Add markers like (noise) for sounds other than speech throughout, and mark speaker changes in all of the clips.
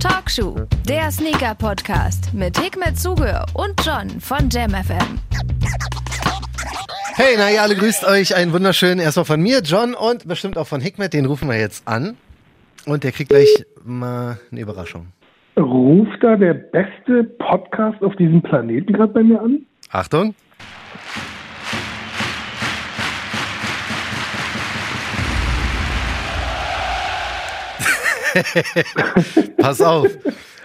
Speaker 1: Talkshow, der Sneaker-Podcast mit Hikmet Zuge und John von JamFM.
Speaker 2: Hey, na ja, alle grüßt euch. Einen wunderschönen erstmal von mir, John, und bestimmt auch von Hikmet. Den rufen wir jetzt an. Und der kriegt gleich mal eine Überraschung.
Speaker 3: Ruft da der beste Podcast auf diesem Planeten gerade bei mir an?
Speaker 2: Achtung. (laughs) Pass auf.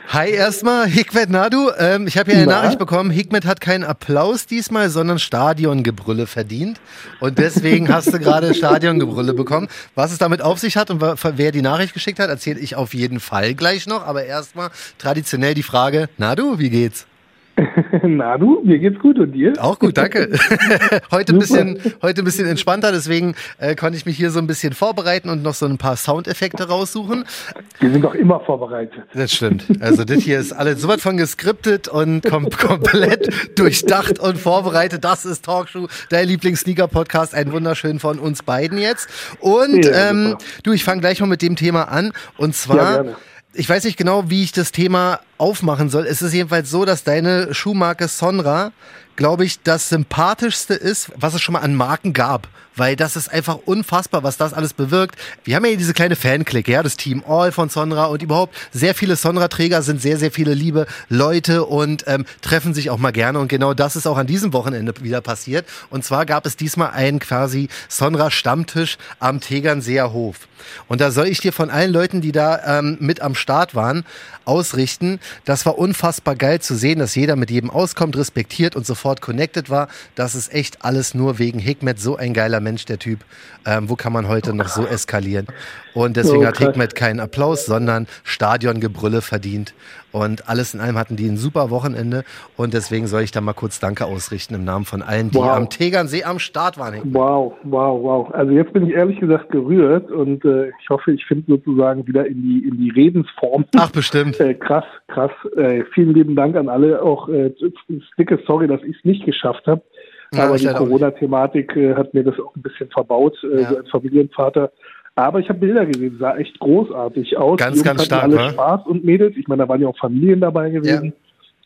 Speaker 2: Hi erstmal, Hikmet Nadu. Ähm, ich habe hier eine
Speaker 3: Na?
Speaker 2: Nachricht bekommen. Hikmet hat keinen Applaus diesmal, sondern Stadiongebrülle verdient. Und deswegen hast du gerade Stadiongebrülle bekommen. Was es damit auf sich hat und wer die Nachricht geschickt hat, erzähle ich auf jeden Fall gleich noch. Aber erstmal traditionell die Frage, Nadu, wie geht's? (laughs)
Speaker 3: Na du, mir geht's gut und dir?
Speaker 2: Auch gut, danke. (laughs) heute, ein bisschen, heute ein bisschen entspannter, deswegen äh, konnte ich mich hier so ein bisschen vorbereiten und noch so ein paar Soundeffekte raussuchen.
Speaker 3: Wir sind doch immer vorbereitet.
Speaker 2: Das stimmt. Also das hier ist alles sowas von geskriptet und kom komplett durchdacht und vorbereitet. Das ist Talkshow, dein Lieblings-Sneaker-Podcast. Ein wunderschön von uns beiden jetzt. Und
Speaker 3: Ja,
Speaker 2: ähm, du, ich fange gleich mal mit dem Thema an. Und
Speaker 3: Ja,
Speaker 2: zwar,
Speaker 3: gerne.
Speaker 2: ich weiß nicht genau, wie ich das Thema aufmachen soll. Es ist jedenfalls so, dass deine Schuhmarke Sonra, glaube ich, das sympathischste ist, was es schon mal an Marken gab. Weil das ist einfach unfassbar, was das alles bewirkt. Wir haben ja hier diese kleine Fanklicke, ja, das Team All von Sonra und überhaupt sehr viele Sonra-Träger sind sehr, sehr viele liebe Leute und ähm, treffen sich auch mal gerne. Und genau das ist auch an diesem Wochenende wieder passiert. Und zwar gab es diesmal einen quasi Sonra-Stammtisch am Tegernseer Hof. Und da soll ich dir von allen Leuten, die da ähm, mit am Start waren, ausrichten. Das war unfassbar geil zu sehen, dass jeder mit jedem auskommt, respektiert und sofort connected war. Das ist echt alles nur wegen Hikmet. So ein geiler Mensch, der Typ. Ähm, wo kann man heute noch so eskalieren? Und deswegen
Speaker 3: Oh,
Speaker 2: hat. Hikmet keinen Applaus, sondern Stadiongebrülle verdient. Und alles in allem hatten die ein super Wochenende. Und deswegen soll ich da mal kurz Danke ausrichten im Namen von allen, die
Speaker 3: Wow.
Speaker 2: am Tegernsee am Start waren.
Speaker 3: Wow, wow, wow. Also jetzt bin ich ehrlich gesagt gerührt und äh, ich hoffe, ich finde sozusagen wieder in die in die Redensform.
Speaker 2: Ach, bestimmt. (laughs)
Speaker 3: Äh, krass, krass. Äh, vielen lieben Dank an alle. Auch äh, dicke Sorry, dass ich es nicht geschafft habe.
Speaker 2: Ja,
Speaker 3: Aber die. Corona-Thematik äh, hat mir das auch ein bisschen verbaut, äh,
Speaker 2: Ja.
Speaker 3: so als Familienvater. Aber ich habe Bilder gesehen, sah echt großartig aus.
Speaker 2: Ganz,
Speaker 3: Die Jungs
Speaker 2: ganz stark,
Speaker 3: alle
Speaker 2: wa?
Speaker 3: Spaß und Mädels. Ich meine, da waren ja auch Familien dabei gewesen.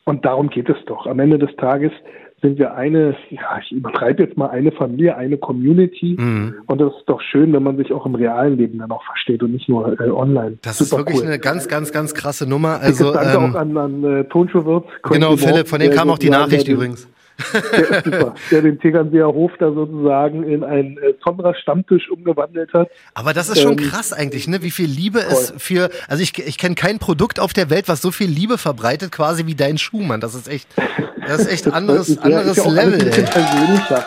Speaker 3: Und darum geht es doch. Am Ende des Tages sind wir eine, ja, ich übertreibe jetzt mal eine Familie, eine Community.
Speaker 2: Mhm.
Speaker 3: Und das ist doch schön, wenn man sich auch im realen Leben dann auch versteht und nicht nur äh, online.
Speaker 2: Das ist wirklich eine ganz, ganz, ganz krasse Nummer. Also,
Speaker 3: Danke
Speaker 2: ähm,
Speaker 3: auch an, an äh, Tonschuhwirt.
Speaker 2: genau, Philipp, von dem kam auch die Nachricht
Speaker 3: den-
Speaker 2: übrigens.
Speaker 3: Der super. Der den Tegernseer Hof da sozusagen in einen äh, Sonra-Stammtisch umgewandelt hat.
Speaker 2: Aber das ist schon
Speaker 3: Ähm,
Speaker 2: krass eigentlich, ne? Wie viel Liebe es
Speaker 3: voll.
Speaker 2: für, also ich, ich kenne kein Produkt auf der Welt, was so viel Liebe verbreitet, quasi wie dein Schuh, Mann. Das ist echt, das ist echt
Speaker 3: Das
Speaker 2: anderes,
Speaker 3: ist ja-
Speaker 2: anderes
Speaker 3: ja
Speaker 2: Level,
Speaker 3: ein persönlicher.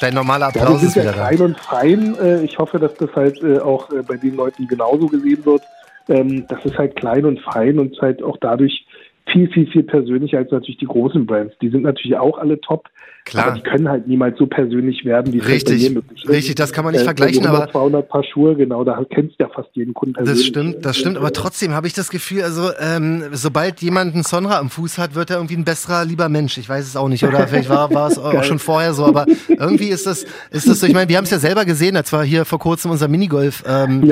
Speaker 2: Dein normaler
Speaker 3: Ja, wir
Speaker 2: Applaus
Speaker 3: sind
Speaker 2: ist
Speaker 3: ja
Speaker 2: wieder da.
Speaker 3: klein und fein. Äh, Ich hoffe, dass das halt äh, auch äh, bei den Leuten genauso gesehen wird. Ähm, Das ist halt klein und fein und halt auch dadurch viel, viel, viel persönlicher als natürlich die großen Brands. Die sind natürlich auch alle top.
Speaker 2: Klar.
Speaker 3: Aber die können halt niemals so persönlich werden, wie es halt
Speaker 2: Richtig,
Speaker 3: möglich ist.
Speaker 2: richtig, das kann man nicht
Speaker 3: Äh,
Speaker 2: vergleichen,
Speaker 3: wenn du
Speaker 2: aber
Speaker 3: 100, 200 Paar Schuhe, genau, da kennst du ja fast jeden Kunden
Speaker 2: Das
Speaker 3: persönlich.
Speaker 2: stimmt, das stimmt, aber trotzdem habe ich das Gefühl, also ähm, sobald jemand einen Sonra am Fuß hat, wird er irgendwie ein besserer, lieber Mensch. Ich weiß es auch nicht, oder vielleicht war, war es (laughs) auch schon vorher so, aber irgendwie ist das, ist das so. Ich meine, wir haben es ja selber gesehen, als wir hier vor kurzem unser Minigolf-Turnier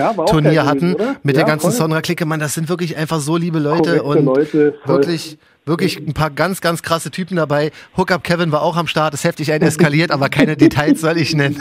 Speaker 2: ähm,
Speaker 3: Ja,
Speaker 2: hatten mit
Speaker 3: Ja,
Speaker 2: der ganzen. Sonra-Clique. Mann, das sind wirklich einfach so liebe Leute
Speaker 3: Korrekte
Speaker 2: und
Speaker 3: Leute,
Speaker 2: wirklich. Wirklich ein paar ganz, ganz krasse Typen dabei. Hookup Kevin war auch am Start, ist heftig ein eskaliert, aber keine (laughs) Details soll ich nennen. (laughs)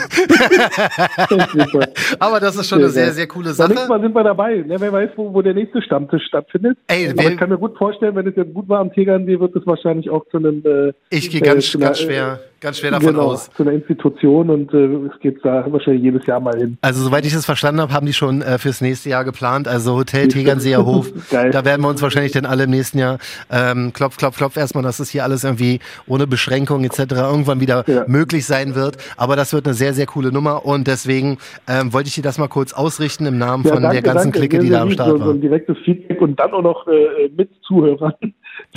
Speaker 2: Aber das ist schon eine sehr, sehr coole Sache.
Speaker 3: nächsten Mal sind wir dabei. Ne, wer weiß, wo, wo der nächste Stammtisch stattfindet.
Speaker 2: Ey,
Speaker 3: Aber ich kann mir gut vorstellen, wenn es jetzt gut war am Tegernsee, wird es wahrscheinlich auch zu einem äh,
Speaker 2: Ich gehe
Speaker 3: äh,
Speaker 2: ganz,
Speaker 3: einer,
Speaker 2: ganz schwer, ganz schwer davon
Speaker 3: genau,
Speaker 2: aus.
Speaker 3: zu einer Institution und äh, es geht da wahrscheinlich jedes Jahr mal hin.
Speaker 2: Also soweit ich es verstanden habe, haben die schon äh, fürs nächste Jahr geplant. Also Hotel Tegernseer Hof. (laughs)
Speaker 3: Geil.
Speaker 2: Da werden wir uns wahrscheinlich dann alle im nächsten Jahr ähm, klopf, klopf, klopf erstmal, dass es hier alles irgendwie ohne Beschränkung etc. irgendwann wieder
Speaker 3: Ja.
Speaker 2: möglich sein wird. Aber das wird eine sehr, sehr coole Nummer und deswegen ähm, wollte ich dir das mal kurz ausrichten im Namen von der ganzen Clique,
Speaker 3: Sehr,
Speaker 2: die da am Start
Speaker 3: so, so
Speaker 2: war.
Speaker 3: ein direktes Feedback und dann auch noch äh, mit Zuhörern.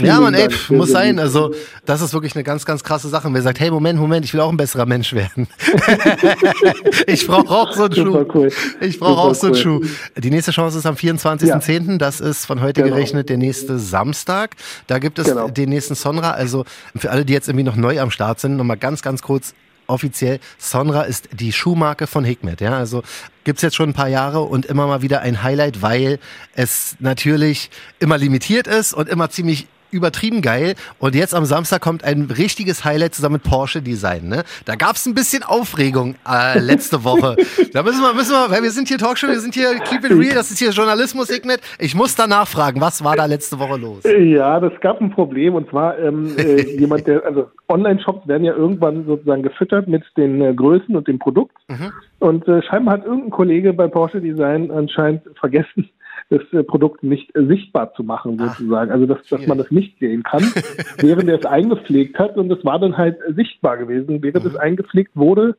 Speaker 2: Ja, man, ey, pf, muss sein. Also, das ist wirklich eine ganz, ganz krasse Sache. Und wer sagt, hey, Moment, Moment, ich will auch ein besserer Mensch werden. (laughs) ich brauche auch so einen Schuh.
Speaker 3: Cool.
Speaker 2: Ich brauche auch so einen Schuh. Die nächste Chance ist am 24.10. Das ist von heute
Speaker 3: Genau.
Speaker 2: gerechnet der nächste Samstag. Da gibt es
Speaker 3: Genau.
Speaker 2: den nächsten Sonra. Also für alle, die jetzt irgendwie noch neu am Start sind, nochmal ganz, ganz kurz offiziell, Sonra ist die Schuhmarke von Hikmet. Ja, also gibt's jetzt schon ein paar Jahre und immer mal wieder ein Highlight, weil es natürlich immer limitiert ist und immer ziemlich übertrieben geil. Und jetzt am Samstag kommt ein richtiges Highlight zusammen mit Porsche Design. Ne? Da gab es ein bisschen Aufregung äh, letzte (laughs) Woche. da müssen wir, müssen wir, weil wir sind hier Talkshow, wir sind hier Keep It Real, das ist hier Journalismus, Ignet. Ich muss da nachfragen, was war da letzte Woche los?
Speaker 3: Ja, das gab ein Problem und zwar ähm, äh, (laughs) jemand, der, also Online-Shops werden ja irgendwann sozusagen gefüttert mit den äh, Größen und dem Produkt. Mhm. Und äh, scheinbar hat irgendein Kollege bei Porsche Design anscheinend vergessen, das äh, Produkt nicht äh, sichtbar zu machen, sozusagen. Ach, also, dass, dass man das nicht sehen kann, (laughs) während er es eingepflegt hat. Und es war dann halt sichtbar gewesen, während mhm. es eingepflegt wurde.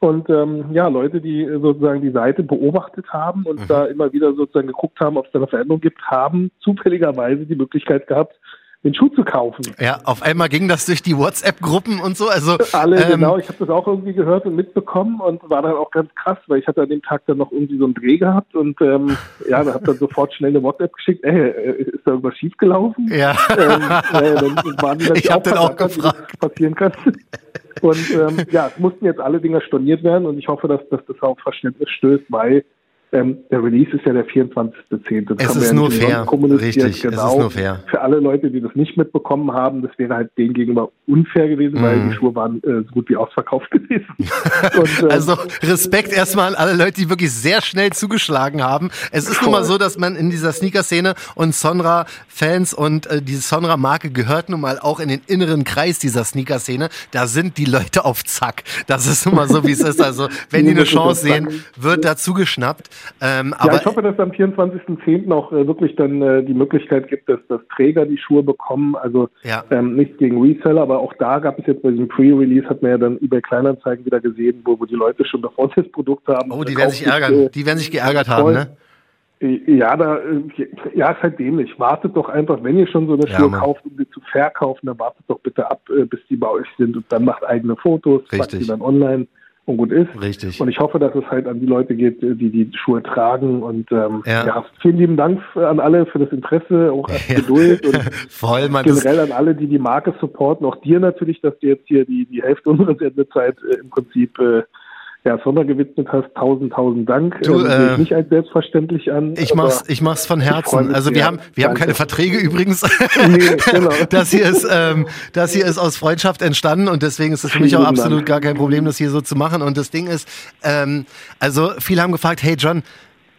Speaker 3: Und ähm, ja, Leute, die sozusagen die Seite beobachtet haben und mhm. da immer wieder sozusagen geguckt haben, ob es da eine Veränderung gibt, haben zufälligerweise die Möglichkeit gehabt, den Schuh zu kaufen.
Speaker 2: Ja, auf einmal ging das durch die WhatsApp-Gruppen und so. Also
Speaker 3: alle ähm, genau. Ich habe das auch irgendwie gehört und mitbekommen und war dann auch ganz krass, weil ich hatte an dem Tag dann noch irgendwie so einen Dreh gehabt und ähm, ja, da habe dann sofort schnell eine WhatsApp geschickt. Ey, äh, ist da irgendwas schiefgelaufen?
Speaker 2: Ja. Ähm, äh, dann waren die (laughs) ich habe dann auch gefragt,
Speaker 3: was passieren kann. Und ähm, ja, es mussten jetzt alle Dinger storniert werden und ich hoffe, dass, dass das auf Verständnis stößt, weil ähm, der Release ist ja der 24.10.
Speaker 2: Es ist ja nur fair. Richtig, genau. es ist nur fair.
Speaker 3: Für alle Leute, die das nicht mitbekommen haben, das wäre halt denen gegenüber unfair gewesen, mm. weil mhm. die Schuhe waren äh, so gut wie ausverkauft (laughs) gewesen.
Speaker 2: Und, (laughs) ähm, also Respekt erstmal an alle Leute, die wirklich sehr schnell zugeschlagen haben. Es ist nun mal so, dass man in dieser Sneaker-Szene und Sonra-Fans und äh, diese Sonra-Marke gehört nun mal auch in den inneren Kreis dieser Sneaker-Szene. Da sind die Leute auf Zack. Das ist nun mal so, wie es ist. Also wenn die (laughs) eine Chance sehen, wird da zugeschnappt.
Speaker 3: Ähm, ja, ich hoffe, dass am 24.10. auch äh, wirklich dann äh, die Möglichkeit gibt, dass, dass Träger die Schuhe bekommen. Also ja. ähm, nichts gegen Reseller, aber auch da gab es jetzt bei diesem Pre-Release, hat man ja dann eBay Kleinanzeigen wieder gesehen, wo, wo die Leute schon davor das Produkt haben.
Speaker 2: Oh, die werden sich ärgern. Äh, die werden sich geärgert haben, ne?
Speaker 3: Äh, ja, da, äh, ja, ist halt dämlich. Wartet doch einfach, wenn ihr schon so eine ja, Schuhe Mann. kauft, um sie zu verkaufen, dann wartet doch bitte ab, bis die bei euch sind und dann macht eigene Fotos, packt die dann online und gut ist.
Speaker 2: Richtig.
Speaker 3: Und ich hoffe, dass es halt an die Leute geht, die die Schuhe tragen. Und ähm, ja. ja vielen lieben Dank an alle für das Interesse, auch ja. Geduld (laughs) und
Speaker 2: Voll, man,
Speaker 3: generell an alle, die die Marke supporten. Auch dir natürlich, dass du jetzt hier die, die Hälfte unserer Sendezeit äh, im Prinzip äh, ja, Sonder gewidmet hast. Tausend, tausend Dank.
Speaker 2: Du, ähm,
Speaker 3: äh, nicht als selbstverständlich an.
Speaker 2: Ich mach's, ich mach's von Herzen. Also wir haben, wir haben keine Verträge übrigens. Nee, genau. (laughs) das hier ist, ähm, das hier ist aus Freundschaft entstanden und deswegen ist es für mich auch absolut gar kein Problem, das hier so zu machen. Und das Ding ist, ähm, also viele haben gefragt, hey John,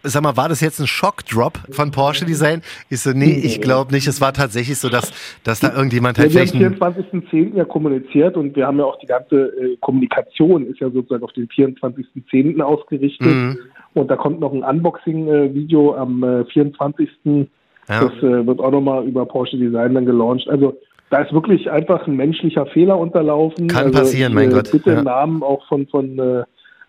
Speaker 2: sag mal, war das jetzt ein Schockdrop von Porsche Design? Ich so, nee, ich glaube nicht. Es war tatsächlich so, dass, dass da irgendjemand halt
Speaker 3: ja, Wir haben am 24.10. ja kommuniziert und wir haben ja auch die ganze äh, Kommunikation ist ja sozusagen auf den 24.10. ausgerichtet. Mhm. Und da kommt noch ein Unboxing-Video am äh, 24. Ja. Das äh, wird auch nochmal über Porsche Design dann gelauncht. Also da ist wirklich einfach ein menschlicher Fehler unterlaufen.
Speaker 2: Kann
Speaker 3: also,
Speaker 2: passieren, mein Gott.
Speaker 3: Bitte ja. im Namen auch von, von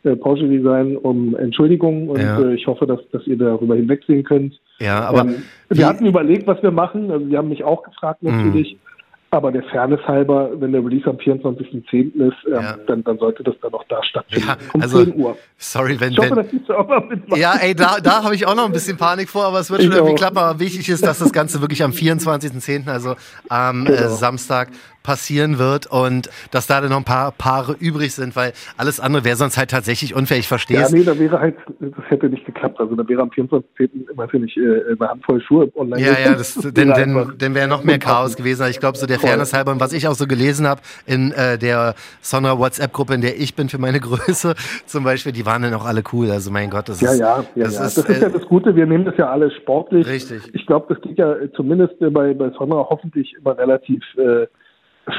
Speaker 3: äh, Porsche Design um Entschuldigung und ja. äh, ich hoffe, dass, dass ihr darüber hinwegsehen könnt.
Speaker 2: Ja, aber ähm,
Speaker 3: wir hatten überlegt, was wir machen. Also wir haben mich auch gefragt mhm. Aber der Fairness halber, wenn der Release am 24.10. ist, ähm, ja. dann, dann sollte das dann auch da stattfinden. Ja,
Speaker 2: um also, 10 Uhr. Sorry, wenn. Ich hoffe, wenn, dass mitmachen. Ja, ey, da, da habe ich auch noch ein bisschen Panik vor, aber es wird schon ich irgendwie auch. klappen. Aber wichtig ist, dass das Ganze wirklich am 24.10., also am äh, genau. äh, Samstag, passieren wird und dass da dann noch ein paar Paare übrig sind, weil alles andere wäre sonst halt tatsächlich unfair. Ich verstehe
Speaker 3: es. Ja, nee, da wäre halt, das hätte nicht geklappt. Also da wäre am 24.10. weiß ich nicht, äh, eine Handvoll Schuhe online.
Speaker 2: Ja, ja, das, (laughs) denn, denn, denn wäre noch mehr Chaos gewesen. Ich glaube, so der Fairness halber und was ich auch so gelesen habe in äh, der Sonra WhatsApp-Gruppe, in der ich bin für meine (laughs) Größe zum Beispiel, die waren dann auch alle cool. Also mein Gott, das
Speaker 3: ja,
Speaker 2: ist,
Speaker 3: ja, ja, das, ja. Ist, das ist ja das Gute. Wir nehmen das ja alles sportlich.
Speaker 2: Richtig.
Speaker 3: Ich glaube, das geht ja zumindest bei, bei Sonra hoffentlich immer relativ äh,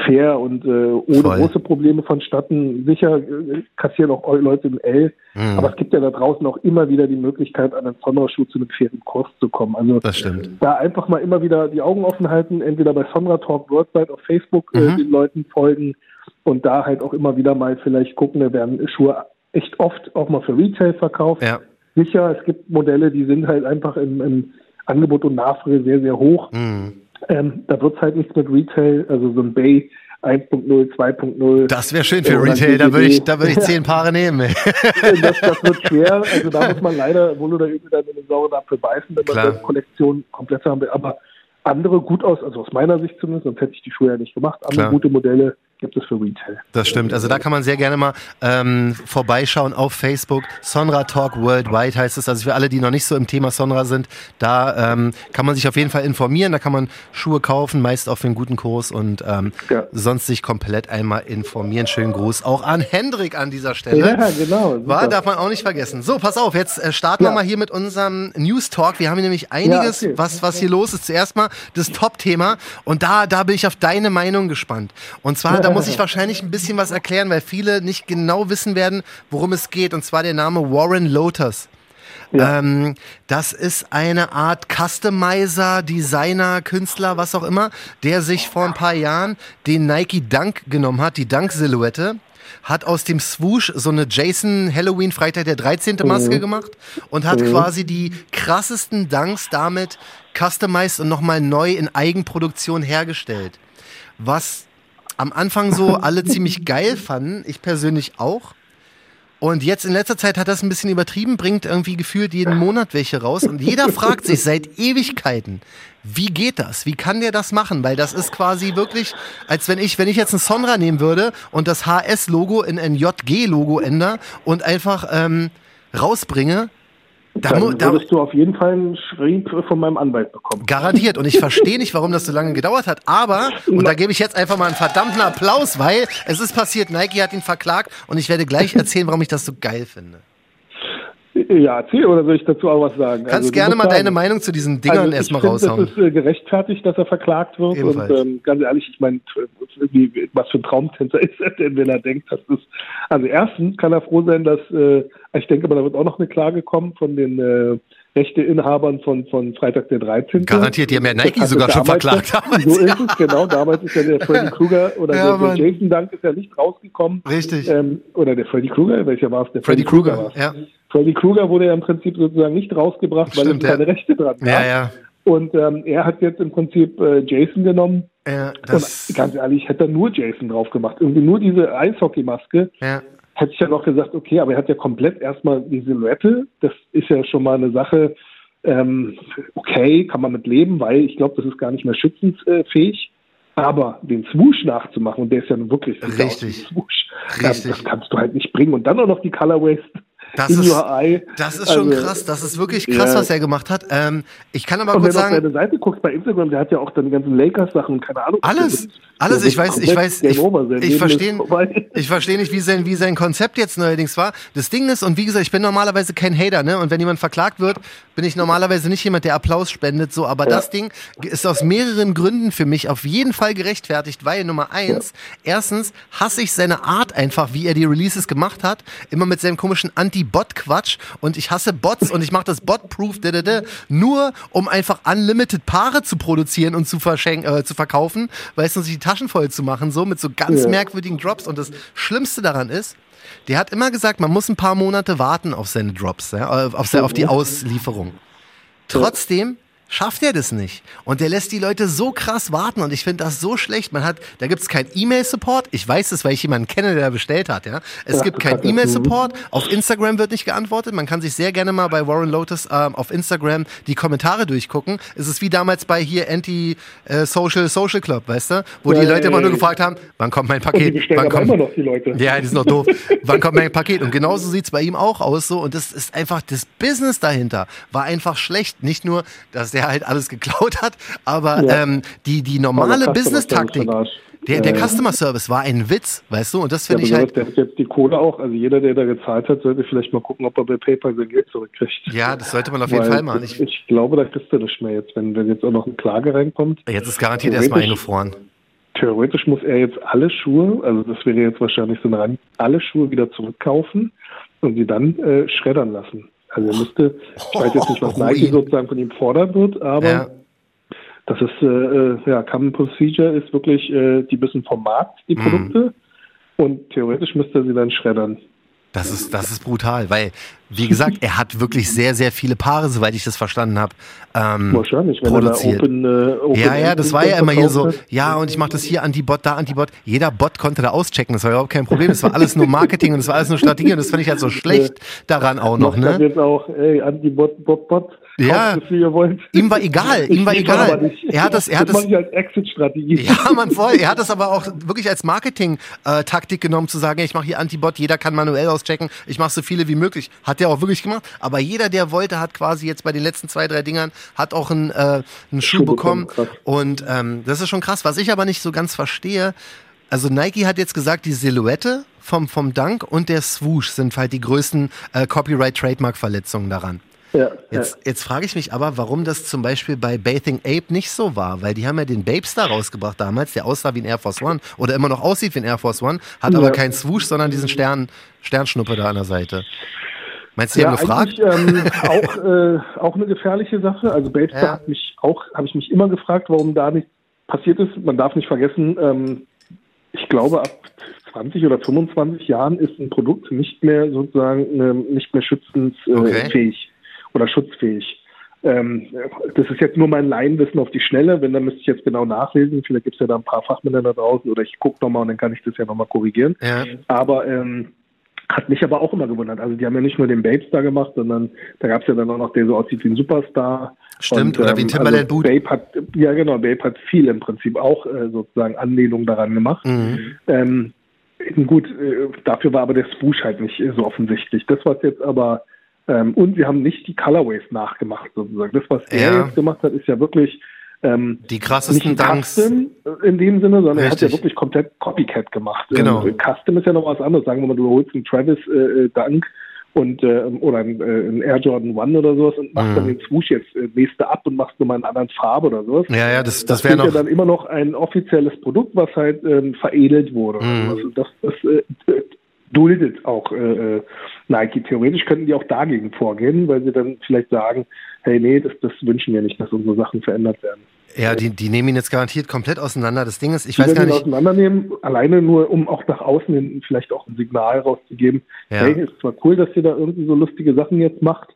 Speaker 3: fair und äh, ohne Voll. große Probleme vonstatten. Sicher äh, kassieren auch Leute im L, mhm. aber es gibt ja da draußen auch immer wieder die Möglichkeit, an einen Sonderschuh zu einem fairen Kurs zu kommen. Also
Speaker 2: das stimmt.
Speaker 3: da einfach mal immer wieder die Augen offen halten, entweder bei Sonra Talk Worldwide auf Facebook äh, mhm. äh, den Leuten folgen und da halt auch immer wieder mal vielleicht gucken, da werden Schuhe echt oft auch mal für Retail verkauft.
Speaker 2: Ja.
Speaker 3: Sicher, es gibt Modelle, die sind halt einfach im, im Angebot und Nachfrage sehr, sehr hoch.
Speaker 2: Mhm.
Speaker 3: Ähm, da wird es halt nichts mit Retail, also so ein Bay 1.0, 2.0.
Speaker 2: Das wäre schön für Retail, da würde ich, da würde ich zehn Paare nehmen. (laughs)
Speaker 3: das, das wird schwer, also da muss man leider wohl oder übel dann in den sauren Apfel beißen, wenn man die Kollektion komplett haben will. Aber andere gut aus, also aus meiner Sicht zumindest, sonst hätte ich die Schuhe ja nicht gemacht, andere Klar. gute Modelle gibt es für Retail.
Speaker 2: Das stimmt. Also da kann man sehr gerne mal ähm, vorbeischauen auf Facebook. Sonra Talk Worldwide heißt es. Also für alle, die noch nicht so im Thema Sonra sind, da ähm, kann man sich auf jeden Fall informieren. Da kann man Schuhe kaufen, meist auf einen guten Kurs und ähm, ja. sonst sich komplett einmal informieren. Schönen Gruß auch an Hendrik an dieser Stelle.
Speaker 3: Ja, genau.
Speaker 2: War, darf man auch nicht vergessen. So, pass auf, jetzt äh, starten ja. wir mal hier mit unserem News Talk. Wir haben hier nämlich einiges, ja, okay. was, was hier los ist. Zuerst mal das Top-Thema und da, da bin ich auf deine Meinung gespannt. Und zwar da muss ich wahrscheinlich ein bisschen was erklären, weil viele nicht genau wissen werden, worum es geht. Und zwar der Name Warren Lotus. Ja. Ähm, das ist eine Art Customizer, Designer, Künstler, was auch immer, der sich vor ein paar Jahren den Nike Dunk genommen hat, die Dunk-Silhouette, hat aus dem Swoosh so eine Jason Halloween Freitag der 13. Maske mhm. gemacht und hat mhm. quasi die krassesten Dunks damit customized und nochmal neu in Eigenproduktion hergestellt. Was am Anfang so alle ziemlich geil fanden, ich persönlich auch. Und jetzt in letzter Zeit hat das ein bisschen übertrieben, bringt irgendwie gefühlt jeden Monat welche raus. Und jeder fragt sich seit Ewigkeiten, wie geht das? Wie kann der das machen? Weil das ist quasi wirklich, als wenn ich, wenn ich jetzt ein Sonra nehmen würde und das HS-Logo in ein JG-Logo ändere und einfach ähm, rausbringe,
Speaker 3: da, dann würdest da, du auf jeden Fall einen Schrieb von meinem Anwalt bekommen.
Speaker 2: Garantiert. Und ich verstehe nicht, warum das so lange gedauert hat. Aber, und da gebe ich jetzt einfach mal einen verdammten Applaus, weil es ist passiert, Nike hat ihn verklagt und ich werde gleich erzählen, warum ich das so geil finde.
Speaker 3: Ja, erzähl oder soll ich dazu auch was sagen?
Speaker 2: Kannst also, gerne mal sagen, deine Meinung zu diesen Dingern also erstmal raushauen.
Speaker 3: Es ist äh, gerechtfertigt, dass er verklagt wird. Ebenfalls. Und ähm, ganz ehrlich, ich meine, was für ein Traumtänzer (laughs) ist er denn, wenn er denkt, dass das. Also erstens kann er froh sein, dass äh, ich denke, aber da wird auch noch eine Klage kommen von den äh, Rechteinhabern von, von Freitag der 13.
Speaker 2: Garantiert, die haben ja Nike sogar schon verklagt.
Speaker 3: Damals, so ist es, genau. Damals ist ja der Freddy Krueger oder ja, der, der, Jason Dank ist ja nicht rausgekommen.
Speaker 2: Richtig.
Speaker 3: Ähm, oder der Freddy Krueger, welcher war es? Der
Speaker 2: Freddy, Freddy Krueger, ja.
Speaker 3: Freddy Krueger wurde ja im Prinzip sozusagen nicht rausgebracht, Stimmt, weil es keine ja. Rechte dran
Speaker 2: gab. Ja, ja.
Speaker 3: Und ähm, er hat jetzt im Prinzip äh, Jason genommen. Ja, und ganz ehrlich, hätte er nur Jason drauf gemacht. Irgendwie nur diese Eishockeymaske. Ja hätte ich ja noch gesagt, okay, aber er hat ja komplett erstmal die Silhouette. Das ist ja schon mal eine Sache, ähm, okay, kann man mit leben, weil ich glaube, das ist gar nicht mehr schützensfähig. Aber den Swoosh nachzumachen, und der ist ja nun wirklich
Speaker 2: Richtig.
Speaker 3: Swoosh, Richtig. das kannst du halt nicht bringen. Und dann auch noch die Colorways
Speaker 2: das in ist, your eye. Das ist schon also, krass. Das ist wirklich krass, ja. was er gemacht hat. Ähm, ich kann aber und kurz sagen.
Speaker 3: Wenn du auf seine Seite guckst bei Instagram, der hat ja auch dann die ganzen Lakers-Sachen, keine Ahnung.
Speaker 2: Alles. Alles. Ich weiß, ich weiß, ich, ich verstehe, ich verstehe nicht, wie sein, wie sein Konzept jetzt neuerdings war. Das Ding ist, und wie gesagt, ich bin normalerweise kein Hater, ne? Und wenn jemand verklagt wird, bin ich normalerweise nicht jemand, der Applaus spendet, so. Aber ja. das Ding ist aus mehreren Gründen für mich auf jeden Fall gerechtfertigt, weil Nummer eins, ja. erstens hasse ich seine Art einfach, wie er die Releases gemacht hat. Immer mit seinem komischen Anti- Bot-Quatsch und ich hasse Bots und ich mache das Bot-Proof, nur um einfach unlimited Paare zu produzieren und zu, verschenken, äh, zu verkaufen, weißt du, sich die Taschen voll zu machen, so mit so ganz ja. merkwürdigen Drops. Und das Schlimmste daran ist, der hat immer gesagt, man muss ein paar Monate warten auf seine Drops, ja, auf, auf die Auslieferung. Trotzdem schafft er das nicht. Und der lässt die Leute so krass warten und ich finde das so schlecht. Man hat, da gibt es keinen E-Mail-Support. Ich weiß es, weil ich jemanden kenne, der bestellt hat. Ja, es ja, gibt keinen E-Mail-Support. Auf Instagram wird nicht geantwortet. Man kann sich sehr gerne mal bei Warren Lotus ähm, auf Instagram die Kommentare durchgucken. Es ist wie damals bei hier Anti-Social äh, Social Club, weißt du, wo ja, die Leute ja, immer nur gefragt haben, wann kommt mein Paket?
Speaker 3: Und die wann kommt immer noch die Leute.
Speaker 2: Ja, die sind noch doof. (laughs) wann kommt mein Paket? Und genauso sieht es bei ihm auch aus so. Und das ist einfach das Business dahinter war einfach schlecht. Nicht nur, dass der halt alles geklaut hat, aber ja. ähm, die, die normale Business-Taktik, der, der Customer Service war ein Witz, weißt du, und das finde ja, ich halt.
Speaker 3: Der hat jetzt die Kohle auch, also jeder, der da gezahlt hat, sollte vielleicht mal gucken, ob er bei PayPal sein Geld zurückkriegt.
Speaker 2: Ja, das sollte man auf jeden Fall machen.
Speaker 3: Ich, ich, glaube, da kriegst du nicht mehr jetzt, wenn, wenn jetzt auch noch eine Klage reinkommt.
Speaker 2: Jetzt ist garantiert erstmal eingefroren.
Speaker 3: Theoretisch muss er jetzt alle Schuhe, also das wäre jetzt wahrscheinlich so ein alle Schuhe wieder zurückkaufen und sie dann äh, schreddern lassen. Also er müsste, ich weiß jetzt nicht, was (laughs) Nike sozusagen von ihm fordern wird, aber ja. das ist, äh, äh, ja, Common Procedure ist wirklich, äh, die müssen vom Markt, die mhm. Produkte, und theoretisch müsste er sie dann schreddern.
Speaker 2: Das ist, das ist brutal, weil wie gesagt, er hat wirklich sehr, sehr viele Paare, soweit ich das verstanden habe, ähm,
Speaker 3: Wahrscheinlich, wenn
Speaker 2: produziert.
Speaker 3: er Open, äh, Open
Speaker 2: ja, ja, das war ja immer hier so, ja, und ich mache das hier Antibot, da Antibot. Jeder Bot konnte da auschecken, das war überhaupt kein Problem. Das war alles nur Marketing und das war alles nur Strategie und das finde ich halt so (laughs) schlecht daran auch noch, ne?
Speaker 3: jetzt auch, ey, Anti-Bot, Bot, Bot.
Speaker 2: Ja.
Speaker 3: kauft viel ihr wollt.
Speaker 2: Ihm war egal, ihm war egal. Er hat das, er hat
Speaker 3: das
Speaker 2: das,
Speaker 3: als Exit-Strategie.
Speaker 2: ja, man voll. Er hat das aber auch wirklich als Marketing-Taktik genommen, zu sagen, ich mache hier Antibot, jeder kann manuell auschecken, ich mache so viele wie möglich. Hat er auch wirklich gemacht. Aber jeder, der wollte, hat quasi jetzt bei den letzten zwei, drei Dingern, hat auch einen, äh, einen Schuh,
Speaker 3: Schuh
Speaker 2: bekommen.
Speaker 3: bekommen.
Speaker 2: Und ähm, das ist schon krass. Was ich aber nicht so ganz verstehe, also Nike hat jetzt gesagt, die Silhouette vom, vom Dunk und der Swoosh sind halt die größten äh, Copyright-Trademark-Verletzungen daran.
Speaker 3: Ja,
Speaker 2: Jetzt, jetzt frage ich mich aber, warum das zum Beispiel bei Bathing Ape nicht so war, weil die haben ja den Babestar rausgebracht damals, der aussah wie ein Air Force One oder immer noch aussieht wie ein Air Force One, hat aber
Speaker 3: Ja.
Speaker 2: keinen Swoosh, sondern diesen Stern, Sternschnuppe da an der Seite. Meinst du, die
Speaker 3: ja,
Speaker 2: haben gefragt?
Speaker 3: ähm, auch, äh, auch eine gefährliche Sache. Also Babestar
Speaker 2: Ja.
Speaker 3: hat mich auch, habe ich mich immer gefragt, warum da nichts passiert ist. Man darf nicht vergessen, ähm, ich glaube, ab 20 oder 25 Jahren ist ein Produkt nicht mehr sozusagen ähm, nicht mehr schützensfähig äh,
Speaker 2: Okay.
Speaker 3: Oder schutzfähig. Ähm, das ist jetzt nur mein Laienwissen auf die Schnelle. Wenn, dann müsste ich jetzt genau nachlesen. Vielleicht gibt es ja da ein paar Fachmänner da draußen oder ich gucke nochmal und dann kann ich das ja nochmal korrigieren.
Speaker 2: Ja.
Speaker 3: Aber ähm, hat mich aber auch immer gewundert. Also die haben ja nicht nur den Babestar gemacht, sondern da gab es ja dann auch noch, der so aussieht wie ein Superstar.
Speaker 2: Stimmt, oder wie ein Timberland
Speaker 3: also
Speaker 2: Boot.
Speaker 3: Babe hat, ja genau, Babe hat viel im Prinzip auch äh, sozusagen Anlehnung daran gemacht.
Speaker 2: Mhm.
Speaker 3: Ähm, gut, äh, dafür war aber der Swoosh halt nicht so offensichtlich. Das, was jetzt aber, ähm, und sie haben nicht die Colorways nachgemacht sozusagen. Das, was er
Speaker 2: Ja.
Speaker 3: jetzt gemacht hat, ist ja wirklich ähm,
Speaker 2: Die
Speaker 3: nicht
Speaker 2: krassesten Dunks.
Speaker 3: Custom in dem Sinne, sondern er hat ja
Speaker 2: Richtig.
Speaker 3: wirklich komplett Copycat gemacht.
Speaker 2: Genau.
Speaker 3: Ähm, Custom ist ja noch was anderes. Sagen wir mal, du holst einen Travis äh, äh, Dunk und äh, oder ein, äh, ein Air Jordan One oder sowas und machst
Speaker 2: Mhm.
Speaker 3: dann den Swoosh jetzt äh, nächste ab und machst nur mal in einer anderen Farbe oder sowas.
Speaker 2: Ja, ja, das, das
Speaker 3: Das
Speaker 2: wäre
Speaker 3: ist ja
Speaker 2: noch.
Speaker 3: dann immer noch ein offizielles Produkt, was halt ähm, veredelt wurde.
Speaker 2: Mhm.
Speaker 3: Also das das äh, duldet auch äh, äh, Nike. Theoretisch könnten die auch dagegen vorgehen, weil sie dann vielleicht sagen, hey, nee, das, das wünschen wir nicht, dass unsere Sachen verändert werden.
Speaker 2: Ja, die, die nehmen ihn jetzt garantiert komplett auseinander. Das Ding ist, ich
Speaker 3: Die
Speaker 2: weiß gar
Speaker 3: ihn
Speaker 2: nicht.
Speaker 3: auseinandernehmen, alleine nur, um auch nach außen hin vielleicht auch ein Signal rauszugeben.
Speaker 2: Ja.
Speaker 3: Hey, ist zwar cool, dass ihr da irgendwie so lustige Sachen jetzt macht,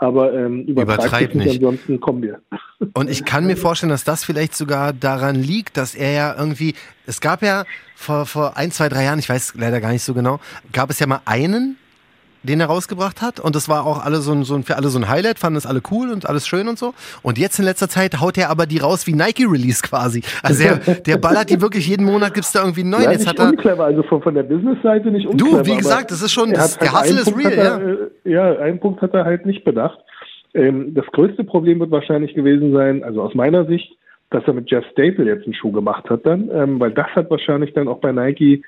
Speaker 3: aber ähm, nicht,
Speaker 2: nicht.
Speaker 3: ansonsten kommen wir. (laughs)
Speaker 2: Und ich kann mir vorstellen, dass das vielleicht sogar daran liegt, dass er ja irgendwie, es gab ja vor, vor ein, zwei, drei Jahren, ich weiß leider gar nicht so genau, gab es ja mal einen, den er rausgebracht hat und das war auch alle so ein, so ein, für alle so ein Highlight, fanden das alle cool und alles schön und so. Und jetzt in letzter Zeit haut er aber die raus wie Nike Release quasi. Also der, (laughs) der ballert die wirklich jeden Monat, gibt's da irgendwie einen neuen.
Speaker 3: Ja,
Speaker 2: Jetzt hat er,
Speaker 3: unclever, also von, von der Business-Seite nicht unclever.
Speaker 2: wie
Speaker 3: aber
Speaker 2: gesagt, das ist schon- das-
Speaker 3: hat
Speaker 2: der
Speaker 3: halt
Speaker 2: Hustle ist
Speaker 3: Punkt
Speaker 2: real,
Speaker 3: er, äh, ja. einen Punkt hat er halt nicht bedacht. Ähm, das größte Problem wird wahrscheinlich gewesen sein, also aus meiner Sicht, dass er mit Jeff Staple jetzt einen Schuh gemacht hat dann, ähm, weil das hat wahrscheinlich dann auch bei Nike